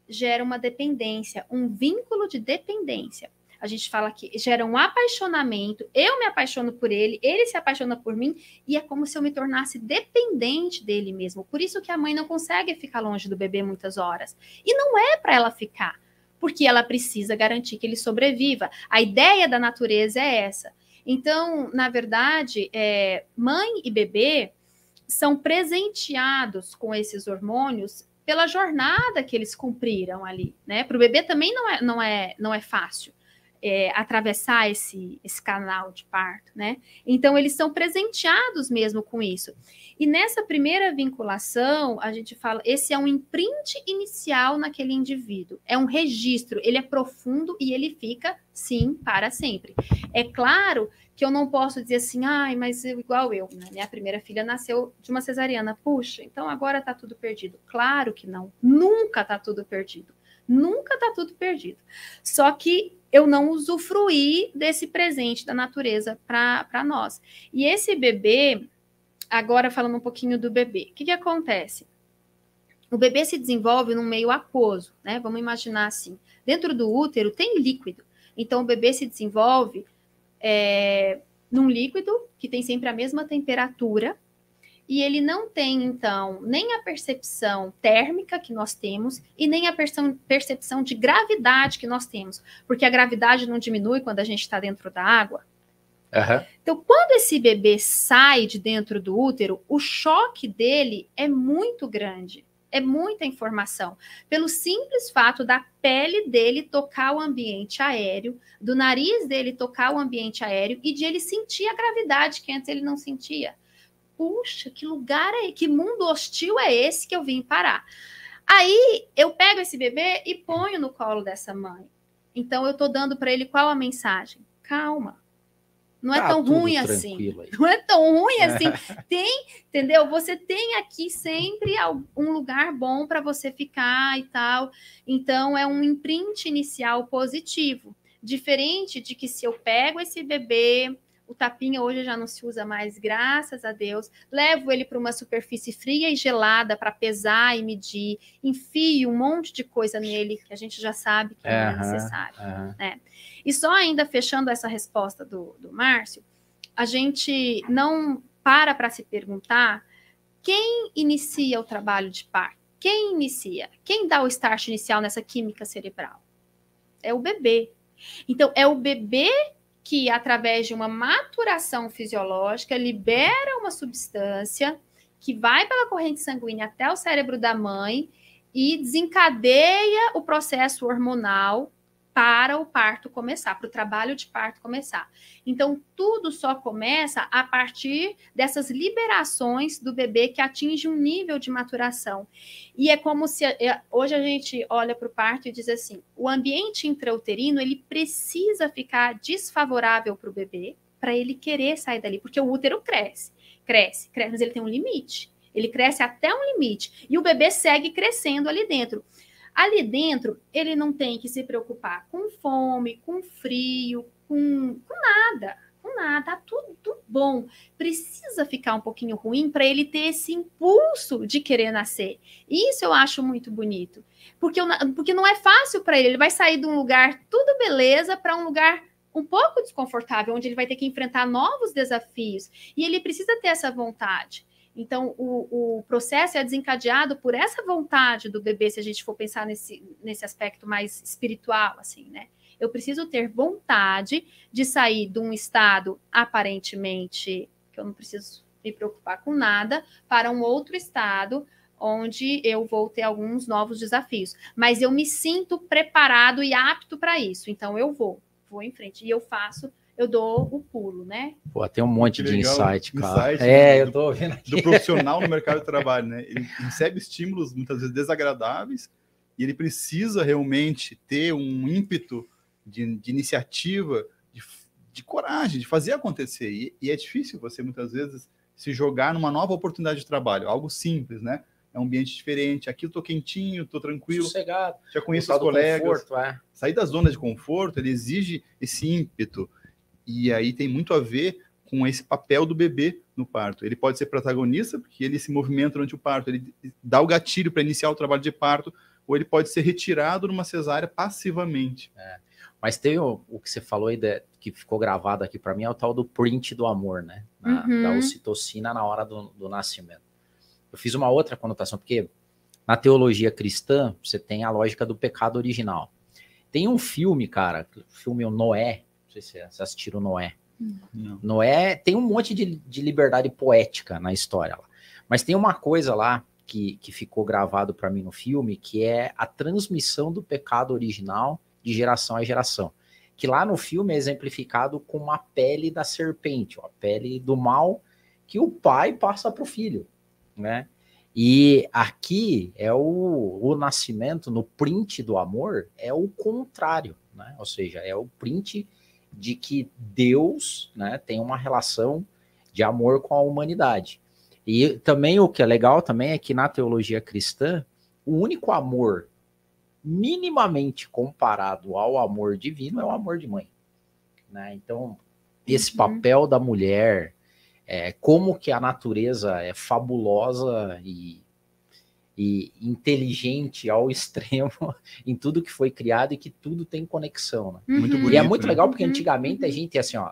Speaker 3: Gera uma dependência, um vínculo de dependência. A gente fala que gera um apaixonamento, eu me apaixono por ele, ele se apaixona por mim, e é como se eu me tornasse dependente dele mesmo. Por isso que a mãe não consegue ficar longe do bebê muitas horas. E não é para ela ficar porque ela precisa garantir que ele sobreviva. A ideia da natureza é essa. Então, na verdade, é, mãe e bebê são presenteados com esses hormônios pela jornada que eles cumpriram ali, né? Para o bebê também não é, não é, não é fácil é, atravessar esse, esse canal de parto, né? Então, eles são presenteados mesmo com isso. E nessa primeira vinculação, a gente fala, esse é um imprint inicial naquele indivíduo, é um registro, ele é profundo e ele fica, sim, para sempre. É claro que eu não posso dizer assim, ai, mas eu, igual eu, né? minha primeira filha nasceu de uma cesariana, puxa, então agora tá tudo perdido. Claro que não, nunca tá tudo perdido. Nunca tá tudo perdido. Só que eu não usufruí desse presente da natureza para nós. E esse bebê, agora falando um pouquinho do bebê, o que, que acontece? O bebê se desenvolve num meio aquoso, né? Vamos imaginar assim. Dentro do útero tem líquido. Então, o bebê se desenvolve é, num líquido que tem sempre a mesma temperatura, e ele não tem, então, nem a percepção térmica que nós temos e nem a percepção de gravidade que nós temos, porque a gravidade não diminui quando a gente está dentro da água. Uhum. Então, quando esse bebê sai de dentro do útero, o choque dele é muito grande, é muita informação, pelo simples fato da pele dele tocar o ambiente aéreo, do nariz dele tocar o ambiente aéreo e de ele sentir a gravidade que antes ele não sentia puxa, que lugar é, que mundo hostil é esse que eu vim parar? Aí eu pego esse bebê e ponho no colo dessa mãe. Então eu estou dando para ele qual a mensagem? Calma. Não é tá tão ruim assim. Aí. Não é tão ruim assim. Tem, entendeu? Você tem aqui sempre um lugar bom para você ficar e tal. Então é um imprint inicial positivo. Diferente de que se eu pego esse bebê, o tapinha hoje já não se usa mais, graças a Deus. Levo ele para uma superfície fria e gelada para pesar e medir. Enfio um monte de coisa nele que a gente já sabe que não é necessário. Né? E só ainda fechando essa resposta do, do Márcio, a gente não para para se perguntar quem inicia o trabalho de parto. Quem inicia? Quem dá o start inicial nessa química cerebral? É o bebê. Então, é o bebê que, através de uma maturação fisiológica, libera uma substância que vai pela corrente sanguínea até o cérebro da mãe e desencadeia o processo hormonal para o parto começar, para o trabalho de parto começar. Então, tudo só começa a partir dessas liberações do bebê que atinge um nível de maturação. E é como se é, hoje a gente olha para o parto e diz assim: o ambiente intrauterino ele precisa ficar desfavorável para o bebê para ele querer sair dali, porque o útero cresce, cresce, cresce, mas ele tem um limite. Ele cresce até um limite e o bebê segue crescendo ali dentro. Ali dentro, ele não tem que se preocupar com fome, com frio, com, com nada, com nada, tá tudo, bom. Precisa ficar um pouquinho ruim para ele ter esse impulso de querer nascer. Isso eu acho muito bonito, porque, eu, porque não é fácil para ele. Ele vai sair de um lugar tudo beleza para um lugar um pouco desconfortável, onde ele vai ter que enfrentar novos desafios. E ele precisa ter essa vontade. Então, o, o, processo é desencadeado por essa vontade do bebê, se a gente for pensar nesse, nesse aspecto mais espiritual, assim, né? Eu preciso ter vontade de sair de um estado aparentemente que eu não preciso me preocupar com nada, para um outro estado onde eu vou ter alguns novos desafios. Mas eu me sinto preparado e apto para isso. Então eu vou, vou em frente. E eu faço eu dou o pulo, né?
Speaker 1: Pô, tem um monte de insight, cara.
Speaker 2: Insight,
Speaker 1: é,
Speaker 2: do,
Speaker 1: eu tô vendo
Speaker 2: aqui. Do profissional no mercado de trabalho, né? Ele recebe estímulos muitas vezes desagradáveis e ele precisa realmente ter um ímpeto de, de iniciativa, de, de, coragem, de fazer acontecer. E, e é difícil você muitas vezes se jogar numa nova oportunidade de trabalho, algo simples, né? É um ambiente diferente. Aqui eu tô quentinho, tô tranquilo.
Speaker 1: Sossegado.
Speaker 2: Já conheço os colegas.
Speaker 1: Conforto, é.
Speaker 2: Sair da zona de conforto, ele exige esse ímpeto. E aí tem muito a ver com esse papel do bebê no parto. Ele pode ser protagonista, porque ele se movimenta durante o parto, ele dá o gatilho para iniciar o trabalho de parto, ou ele pode ser retirado numa cesárea passivamente.
Speaker 1: É. Mas tem o, o, que você falou aí, de, que ficou gravado aqui para mim, é o tal do print do amor, né? Na, uhum. Da ocitocina na hora do, do nascimento. Eu fiz uma outra conotação, porque na teologia cristã, você tem a lógica do pecado original. Tem um filme, cara, o filme Noé, sei se vocês assistiram Noé. Não. Noé tem um monte de, de liberdade poética na história lá. Mas tem uma coisa lá que, que ficou gravado para mim no filme, que é a transmissão do pecado original de geração a geração. Que lá no filme é exemplificado com uma pele da serpente, a pele do mal que o pai passa para o filho, né? E aqui é o, o nascimento, no print do amor, é o contrário, né? Ou seja, é o print de que Deus né, tem uma relação de amor com a humanidade. E também o que é legal também é que na teologia cristã, o único amor minimamente comparado ao amor divino é o amor de mãe. Né? Então, esse uhum. papel da mulher, é, como que a natureza é fabulosa e e inteligente ao extremo em tudo que foi criado e que tudo tem conexão. Né?
Speaker 2: Uhum. Muito bonito,
Speaker 1: e é muito
Speaker 2: né?
Speaker 1: legal porque uhum. antigamente a gente, assim, ó,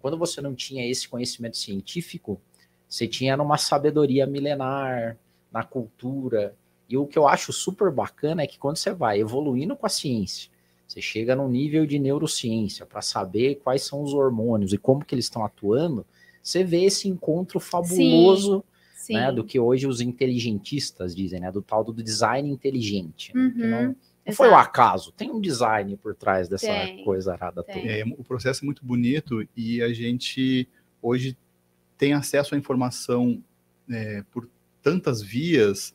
Speaker 1: quando você não tinha esse conhecimento científico, você tinha numa sabedoria milenar, na cultura. E o que eu acho super bacana é que quando você vai evoluindo com a ciência, você chega num nível de neurociência para saber quais são os hormônios e como que eles estão atuando, você vê esse encontro fabuloso Sim né, do que hoje os inteligentistas dizem, né, do tal do design inteligente. Né,
Speaker 3: uhum,
Speaker 1: não, não foi o acaso, tem um design por trás dessa
Speaker 3: tem,
Speaker 1: coisa arada
Speaker 3: tem.
Speaker 1: toda.
Speaker 2: É, o processo é muito bonito e a gente hoje tem acesso à informação é, por tantas vias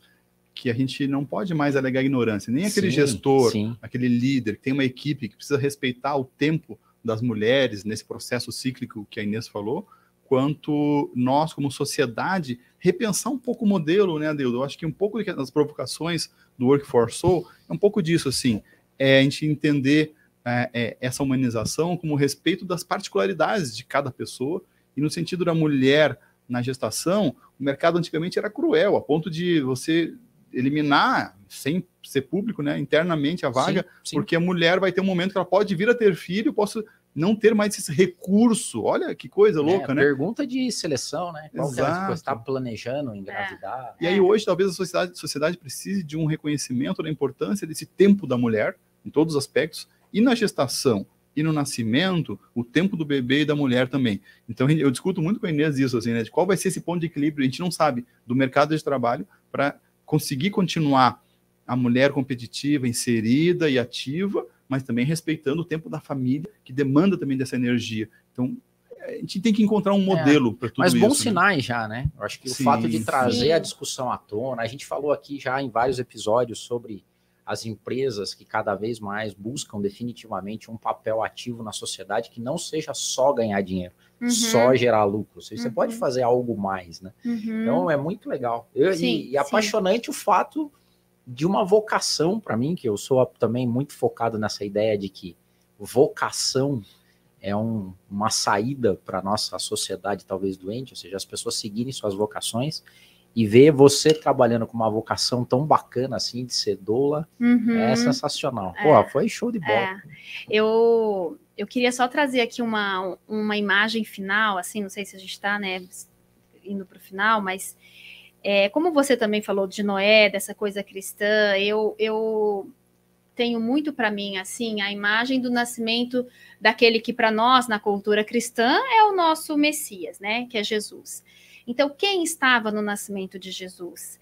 Speaker 2: que a gente não pode mais alegar ignorância. Nem aquele
Speaker 1: Sim,
Speaker 2: gestor,
Speaker 1: sim.
Speaker 2: aquele líder que tem uma equipe que precisa respeitar o tempo das mulheres nesse processo cíclico que a Inês falou, quanto nós, como sociedade, repensar um pouco o modelo, né, Adeudo? Eu acho que um pouco das provocações do Work for Soul é um pouco disso, assim, é a gente entender é, é, essa humanização como respeito das particularidades de cada pessoa, e no sentido da mulher na gestação, o mercado antigamente era cruel, a ponto de você eliminar, sem ser público, né, internamente a vaga,
Speaker 1: Sim, sim.
Speaker 2: porque a mulher vai ter um momento que ela pode vir a ter filho, posso não ter mais esse recurso. Olha que coisa louca,
Speaker 1: é,
Speaker 2: né?
Speaker 1: Pergunta de seleção, né? Qual que é
Speaker 2: Exato.
Speaker 1: você está planejando engravidar?
Speaker 2: E aí hoje talvez a sociedade, a sociedade precise de um reconhecimento da importância desse tempo da mulher, em todos os aspectos, e na gestação e no nascimento, o tempo do bebê e da mulher também. Então eu discuto muito com a Inês isso, assim, né? De qual vai ser esse ponto de equilíbrio? A gente não sabe do mercado de trabalho para conseguir continuar a mulher competitiva, inserida e ativa, mas também respeitando o tempo da família, que demanda também dessa energia. Então, a gente tem que encontrar um modelo para tudo
Speaker 1: Mas
Speaker 2: isso.
Speaker 1: bons
Speaker 2: né?
Speaker 1: sinais já, né? Eu acho que
Speaker 2: Sim,
Speaker 1: o fato de trazer
Speaker 3: sim.
Speaker 1: a discussão à tona, a gente falou aqui já em vários episódios sobre as empresas que cada vez mais buscam definitivamente um papel ativo na sociedade que não seja só ganhar dinheiro,
Speaker 3: Uhum,
Speaker 1: só gerar lucro. Seja, Você
Speaker 3: Uhum.
Speaker 1: pode fazer algo mais, né?
Speaker 3: uhum.
Speaker 1: Então é muito legal. Eu-
Speaker 3: Sim,
Speaker 1: e, e
Speaker 3: sim.
Speaker 1: apaixonante o fato de uma vocação para mim, que eu sou também muito focado nessa ideia de que vocação é um- uma saída para nossa sociedade talvez doente, ou seja, as pessoas seguirem suas vocações. e ver você trabalhando com uma vocação tão bacana assim de ser doula
Speaker 3: Uhum.
Speaker 1: é sensacional. Pô, foi show de bola.
Speaker 3: É, eu, eu queria só trazer aqui uma, uma imagem final, assim, não sei se a gente está né, indo para o final, mas é, como você também falou de Noé, dessa coisa cristã, eu, eu tenho muito para mim, assim, a imagem do nascimento daquele que para nós, na cultura cristã, é o nosso Messias, né, que é Jesus. Então, quem estava no nascimento de Jesus?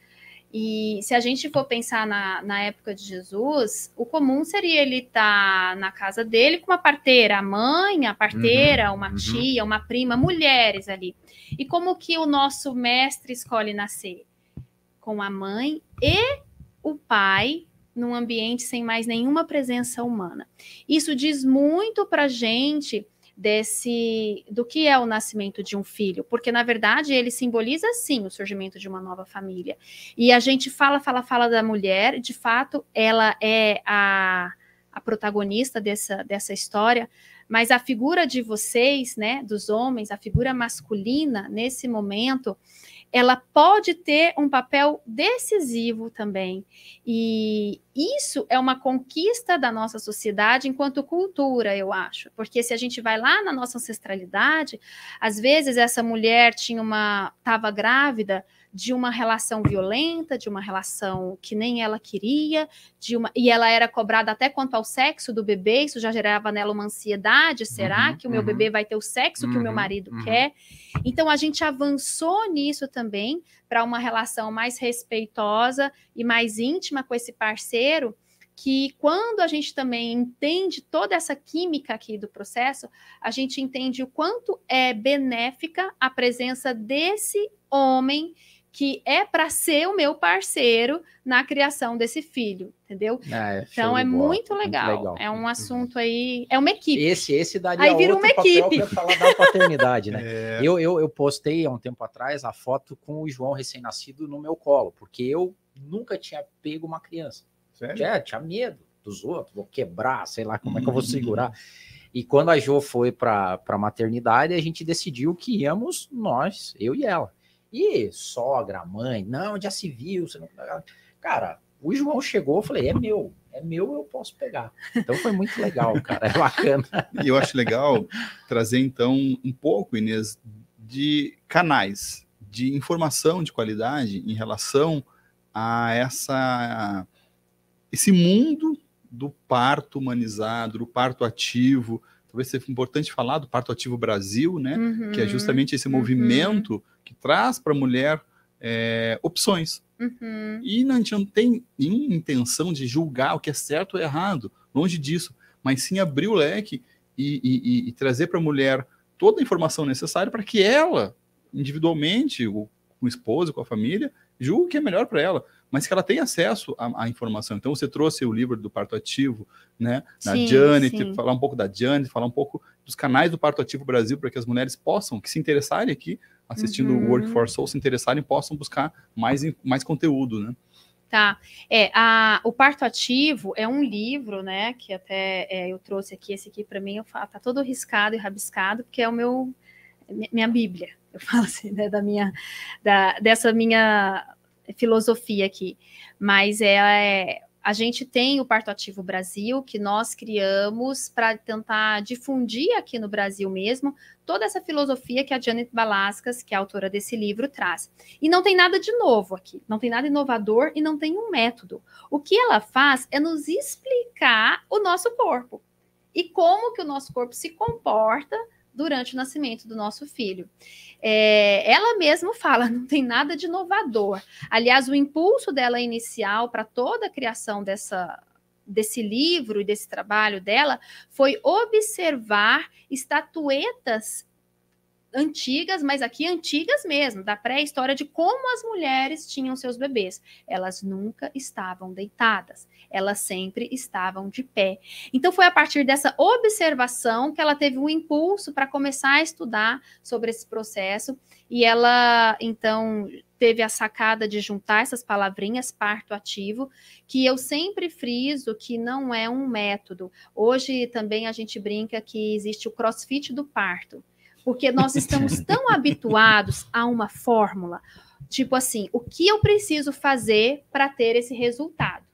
Speaker 3: E se a gente for pensar na, na época de Jesus, o comum seria ele estar tá na casa dele com uma parteira, a mãe, a parteira, uhum, uma uhum. tia, uma prima, mulheres ali. E como que o nosso mestre escolhe nascer? Com a mãe e o pai num ambiente sem mais nenhuma presença humana. Isso diz muito para gente desse do que é o nascimento de um filho, porque na verdade ele simboliza sim o surgimento de uma nova família. E a gente fala, fala, fala da mulher, de fato, ela é a, a protagonista dessa, dessa história, mas a figura de vocês, né, dos homens, a figura masculina nesse momento, ela pode ter um papel decisivo também. E isso é uma conquista da nossa sociedade enquanto cultura, eu acho. Porque se a gente vai lá na nossa ancestralidade, às vezes essa mulher tinha uma estava grávida, de uma relação violenta, de uma relação que nem ela queria, de uma e ela era cobrada até quanto ao sexo do bebê, isso já gerava nela uma ansiedade, será uhum, que o meu uhum. bebê vai ter o sexo uhum, que o meu uhum, marido uhum. quer? Então a gente avançou nisso também para uma relação mais respeitosa e mais íntima com esse parceiro, que quando a gente também entende toda essa química aqui do processo, a gente entende o quanto é benéfica a presença desse homem que é para ser o meu parceiro na criação desse filho, entendeu?
Speaker 1: É,
Speaker 3: então é muito legal. muito legal. É um assunto aí, é uma equipe.
Speaker 1: Esse, esse daria
Speaker 3: aí vira uma equipe.
Speaker 1: para falar da paternidade, né? É. Eu, eu, eu postei há um tempo atrás a foto com o João recém-nascido no meu colo, porque eu nunca tinha pego uma criança. Sério? Tinha, tinha medo dos outros, vou quebrar, sei lá como é que eu vou segurar. E quando a Jo foi para a maternidade, a gente decidiu que íamos nós, eu e ela. E sogra, mãe, não, já se viu. Você não... Cara, o João chegou, eu falei, é meu, é meu, eu posso pegar. Então foi muito legal, cara, é bacana.
Speaker 2: E eu acho legal trazer, então, um pouco, Inês, de canais de informação de qualidade em relação a essa esse mundo do parto humanizado, do parto ativo. Talvez seja importante falar do parto ativo Brasil, né? Uhum, que é justamente esse uhum. Que traz para a mulher é, opções. Uhum. E a gente não tem nenhuma intenção de julgar o que é certo ou errado, longe disso, mas sim abrir o leque e, e, e trazer para a mulher toda a informação necessária para que ela, individualmente, o, com o esposo, com a família, julgue o que é melhor para ela, mas que ela tenha acesso à, à, informação. Então, você trouxe o livro do parto ativo, né? Na Janet, falar um pouco da Janet, falar um pouco dos canais do parto ativo Brasil, para que as mulheres possam, que se interessarem aqui, assistindo o uhum. Work for Soul, se interessarem, possam buscar mais, mais conteúdo, né?
Speaker 3: Tá. É, a, o Parto Ativo é um livro, né, que até é, eu trouxe aqui, esse aqui para mim, eu falo, tá todo riscado e rabiscado, porque é o meu, minha bíblia, eu falo assim, né, da minha, da, dessa minha filosofia aqui, mas é, é a gente tem o Parto Ativo Brasil, que nós criamos para tentar difundir aqui no Brasil mesmo toda essa filosofia que a Janet Balascas, que é a autora desse livro, traz. E não tem nada de novo aqui, não tem nada inovador e não tem um método. O que ela faz é nos explicar o nosso corpo e como que o nosso corpo se comporta durante o nascimento do nosso filho. É, ela mesma fala, não tem nada de inovador. Aliás, o impulso dela inicial para toda a criação dessa, desse livro e desse trabalho dela foi observar estatuetas antigas, mas aqui antigas mesmo, da pré-história de como as mulheres tinham seus bebês. Elas nunca estavam deitadas, elas sempre estavam de pé. Então foi a partir dessa observação que ela teve um impulso para começar a estudar sobre esse processo e ela então teve a sacada de juntar essas palavrinhas parto ativo, que eu sempre friso que não é um método. Hoje também a gente brinca que existe o crossfit do parto porque nós estamos tão habituados a uma fórmula. Tipo assim, o que eu preciso fazer para ter esse resultado?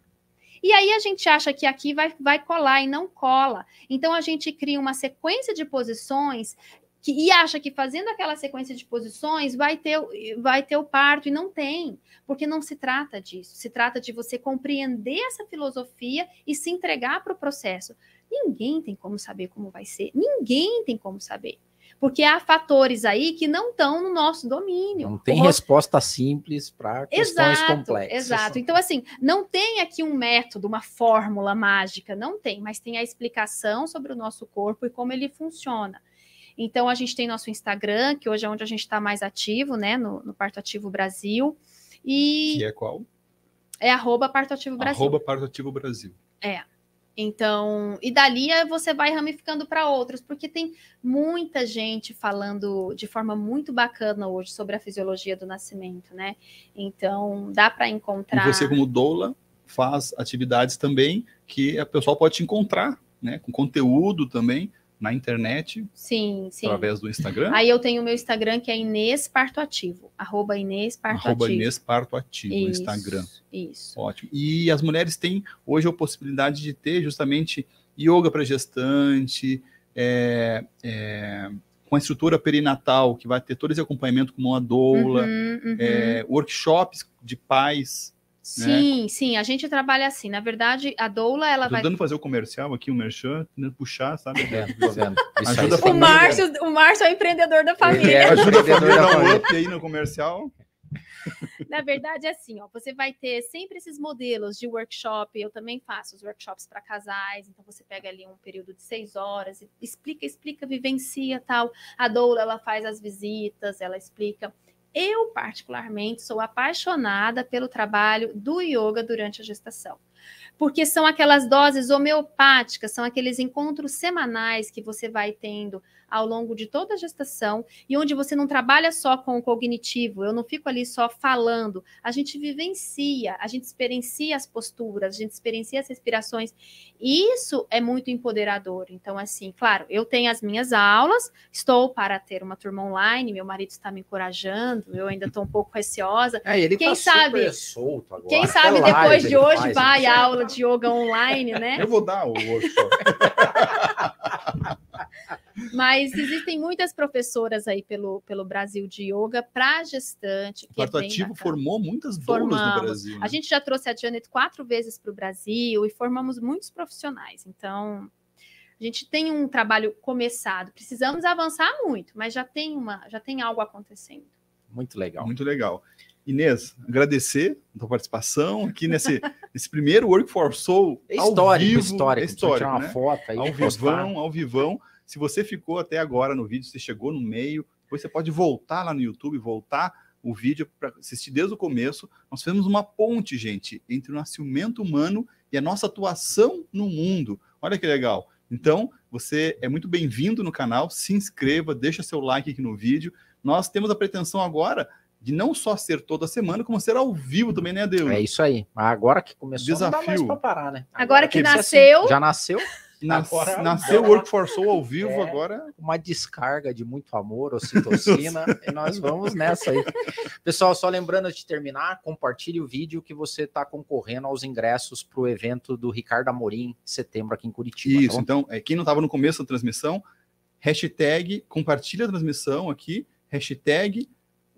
Speaker 3: E aí a gente acha que aqui vai, vai colar e não cola. Então a gente cria uma sequência de posições que, e acha que fazendo aquela sequência de posições vai ter, vai ter o parto, e não tem, porque não se trata disso. Se trata de você compreender essa filosofia e se entregar para o processo. Ninguém tem como saber como vai ser, ninguém tem como saber. Porque há fatores aí que não estão no nosso domínio.
Speaker 1: Não tem resposta simples para questões
Speaker 3: exato,
Speaker 1: complexas.
Speaker 3: Exato. Então, assim, não tem aqui um método, uma fórmula mágica, não tem, mas tem a explicação sobre o nosso corpo e como ele funciona. Então, a gente tem nosso Instagram, que hoje é onde a gente está mais ativo, né? No, no Parto Ativo Brasil. E.
Speaker 2: Que é qual?
Speaker 3: É arroba Parto Ativo Brasil.
Speaker 2: Arroba Parto Ativo Brasil.
Speaker 3: É. Então, e dali você vai ramificando para outros, porque tem muita gente falando de forma muito bacana hoje sobre a fisiologia do nascimento, né? Então, dá para encontrar.
Speaker 2: E você, como doula, faz atividades também que a pessoa pode te encontrar, né? Com conteúdo também na internet.
Speaker 3: Sim, sim.
Speaker 2: Através do Instagram.
Speaker 3: Aí eu tenho o meu Instagram que é Inês Parto Ativo. Arroba Inês Parto
Speaker 2: arroba
Speaker 3: Ativo.
Speaker 2: Inês Parto Ativo no Instagram.
Speaker 3: Isso.
Speaker 2: Ótimo. E as mulheres têm hoje a possibilidade de ter justamente yoga para gestante, é, é, com a estrutura perinatal, que vai ter todo esse acompanhamento com uma doula,
Speaker 3: Uhum, uhum.
Speaker 2: é, workshops de pais.
Speaker 3: Sim, sim, a gente trabalha assim. Na verdade, a doula, ela
Speaker 2: Tô
Speaker 3: vai.
Speaker 2: tentando fazer o comercial aqui, o merchan, tentando puxar, sabe?
Speaker 1: É. Isso
Speaker 2: Ajuda
Speaker 1: aí,
Speaker 3: O Márcio, o Márcio é o empreendedor da família.
Speaker 1: é.
Speaker 2: Ajuda a família a dar um up aí no comercial.
Speaker 3: Na verdade, é assim, ó, você vai ter sempre esses modelos de workshop. Eu também faço os workshops para casais, então você pega ali um período de seis horas, e explica, explica, vivencia tal. A doula ela faz as visitas, ela explica. Eu, particularmente, sou apaixonada pelo trabalho do yoga durante a gestação. Porque são aquelas doses homeopáticas, são aqueles encontros semanais que você vai tendo ao longo de toda a gestação e onde você não trabalha só com o cognitivo, eu não fico ali só falando, a gente vivencia, a gente experiencia as posturas, a gente experiencia as respirações. E isso é muito empoderador. Então, assim, claro, eu tenho as minhas aulas, estou para ter uma turma online, meu marido está me encorajando, eu ainda estou um pouco receosa.
Speaker 1: É, ele
Speaker 3: Quem
Speaker 1: tá
Speaker 3: sabe-
Speaker 1: solto agora.
Speaker 3: Quem
Speaker 1: Até
Speaker 3: sabe depois de hoje
Speaker 1: faz,
Speaker 3: vai a aula de yoga online, né?
Speaker 2: Eu vou dar o workshop.
Speaker 3: Mas existem muitas professoras aí pelo, pelo Brasil de yoga para gestante.
Speaker 2: O
Speaker 3: Que é
Speaker 2: Parto
Speaker 3: bem
Speaker 2: Ativo
Speaker 3: bacana.
Speaker 2: formou muitas doulas no. Brasil. né?
Speaker 3: A gente já trouxe a Janet quatro vezes para o Brasil e formamos muitos profissionais. Então, a gente tem um trabalho começado. Precisamos avançar muito, mas já tem uma, já tem algo acontecendo.
Speaker 1: Muito legal.
Speaker 2: Muito legal. Inês, agradecer a tua participação aqui nesse, nesse primeiro Work for Soul.
Speaker 1: É
Speaker 2: ao
Speaker 1: histórico,
Speaker 2: vivo,
Speaker 1: histórico.
Speaker 2: É histórico,
Speaker 1: tirar uma
Speaker 2: né?
Speaker 1: foto aí.
Speaker 2: Ao vivão, ao vivão. Se você ficou até agora no vídeo, você chegou no meio, depois você pode voltar lá no YouTube, voltar o vídeo para assistir desde o começo. Nós fizemos uma ponte, gente, entre o nascimento humano e a nossa atuação no mundo. Olha que legal. Então, você é muito bem-vindo no canal, se inscreva, deixa seu like aqui no vídeo. Nós temos a pretensão agora de não só ser toda semana, como ser ao vivo também, né, Deus?
Speaker 1: É isso aí. Agora que começou, não dá mais
Speaker 2: Desafio.
Speaker 1: pra parar, né?
Speaker 3: Agora que
Speaker 1: precisa
Speaker 3: nasceu-
Speaker 1: ser- Já nasceu
Speaker 2: Nas-
Speaker 1: Agora-
Speaker 2: nasceu o Work for Soul ao vivo
Speaker 1: É.
Speaker 2: agora.
Speaker 1: uma descarga de muito amor, ocitocina, e nós vamos nessa aí. Pessoal, só lembrando de terminar, compartilhe o vídeo que você está concorrendo aos ingressos para o evento do Ricardo Amorim, em setembro, aqui em Curitiba. tá
Speaker 2: Isso,
Speaker 1: bom?
Speaker 2: então, é, quem não estava no começo da transmissão, hashtag compartilha a transmissão aqui, hashtag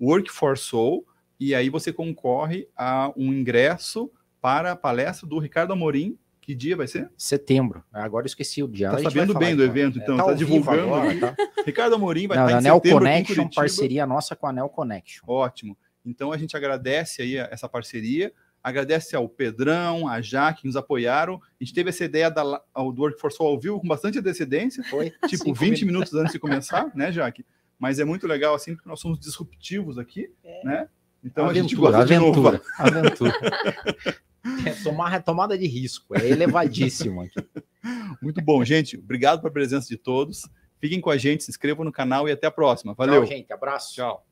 Speaker 2: Work for Soul, e aí você concorre a um ingresso para a palestra do Ricardo Amorim. Que dia vai ser?
Speaker 1: Setembro. Agora eu esqueci o dia.
Speaker 2: Tá sabendo bem do
Speaker 1: então.
Speaker 2: evento,
Speaker 1: É,
Speaker 2: então,
Speaker 1: tá
Speaker 2: tá
Speaker 1: vivo
Speaker 2: divulgando
Speaker 1: agora, tá?
Speaker 2: Ricardo Amorim vai
Speaker 1: Não,
Speaker 2: estar
Speaker 1: da
Speaker 2: em
Speaker 1: Neo
Speaker 2: setembro
Speaker 1: Connection, parceria nossa com a Neo Connection.
Speaker 2: Ótimo. Então a gente agradece aí essa parceria, agradece ao Pedrão, a Jaque que nos apoiaram. A gente teve essa ideia da, do Work for Soul ao vivo com bastante antecedência.
Speaker 1: Foi
Speaker 2: tipo
Speaker 1: Cinco
Speaker 2: 20 minutos antes de começar, né, Jaque? Mas é muito legal assim, porque nós somos disruptivos aqui, né? Então a gente
Speaker 1: aventura,
Speaker 2: gosta de
Speaker 1: aventura,
Speaker 2: inovar.
Speaker 1: aventura. É tomar, tomada de risco, é elevadíssimo aqui.
Speaker 2: Muito bom, gente. Obrigado pela presença de todos. Fiquem com a gente, se inscrevam no canal e até a próxima. Valeu.
Speaker 1: Tchau, gente. Abraço.
Speaker 2: Tchau.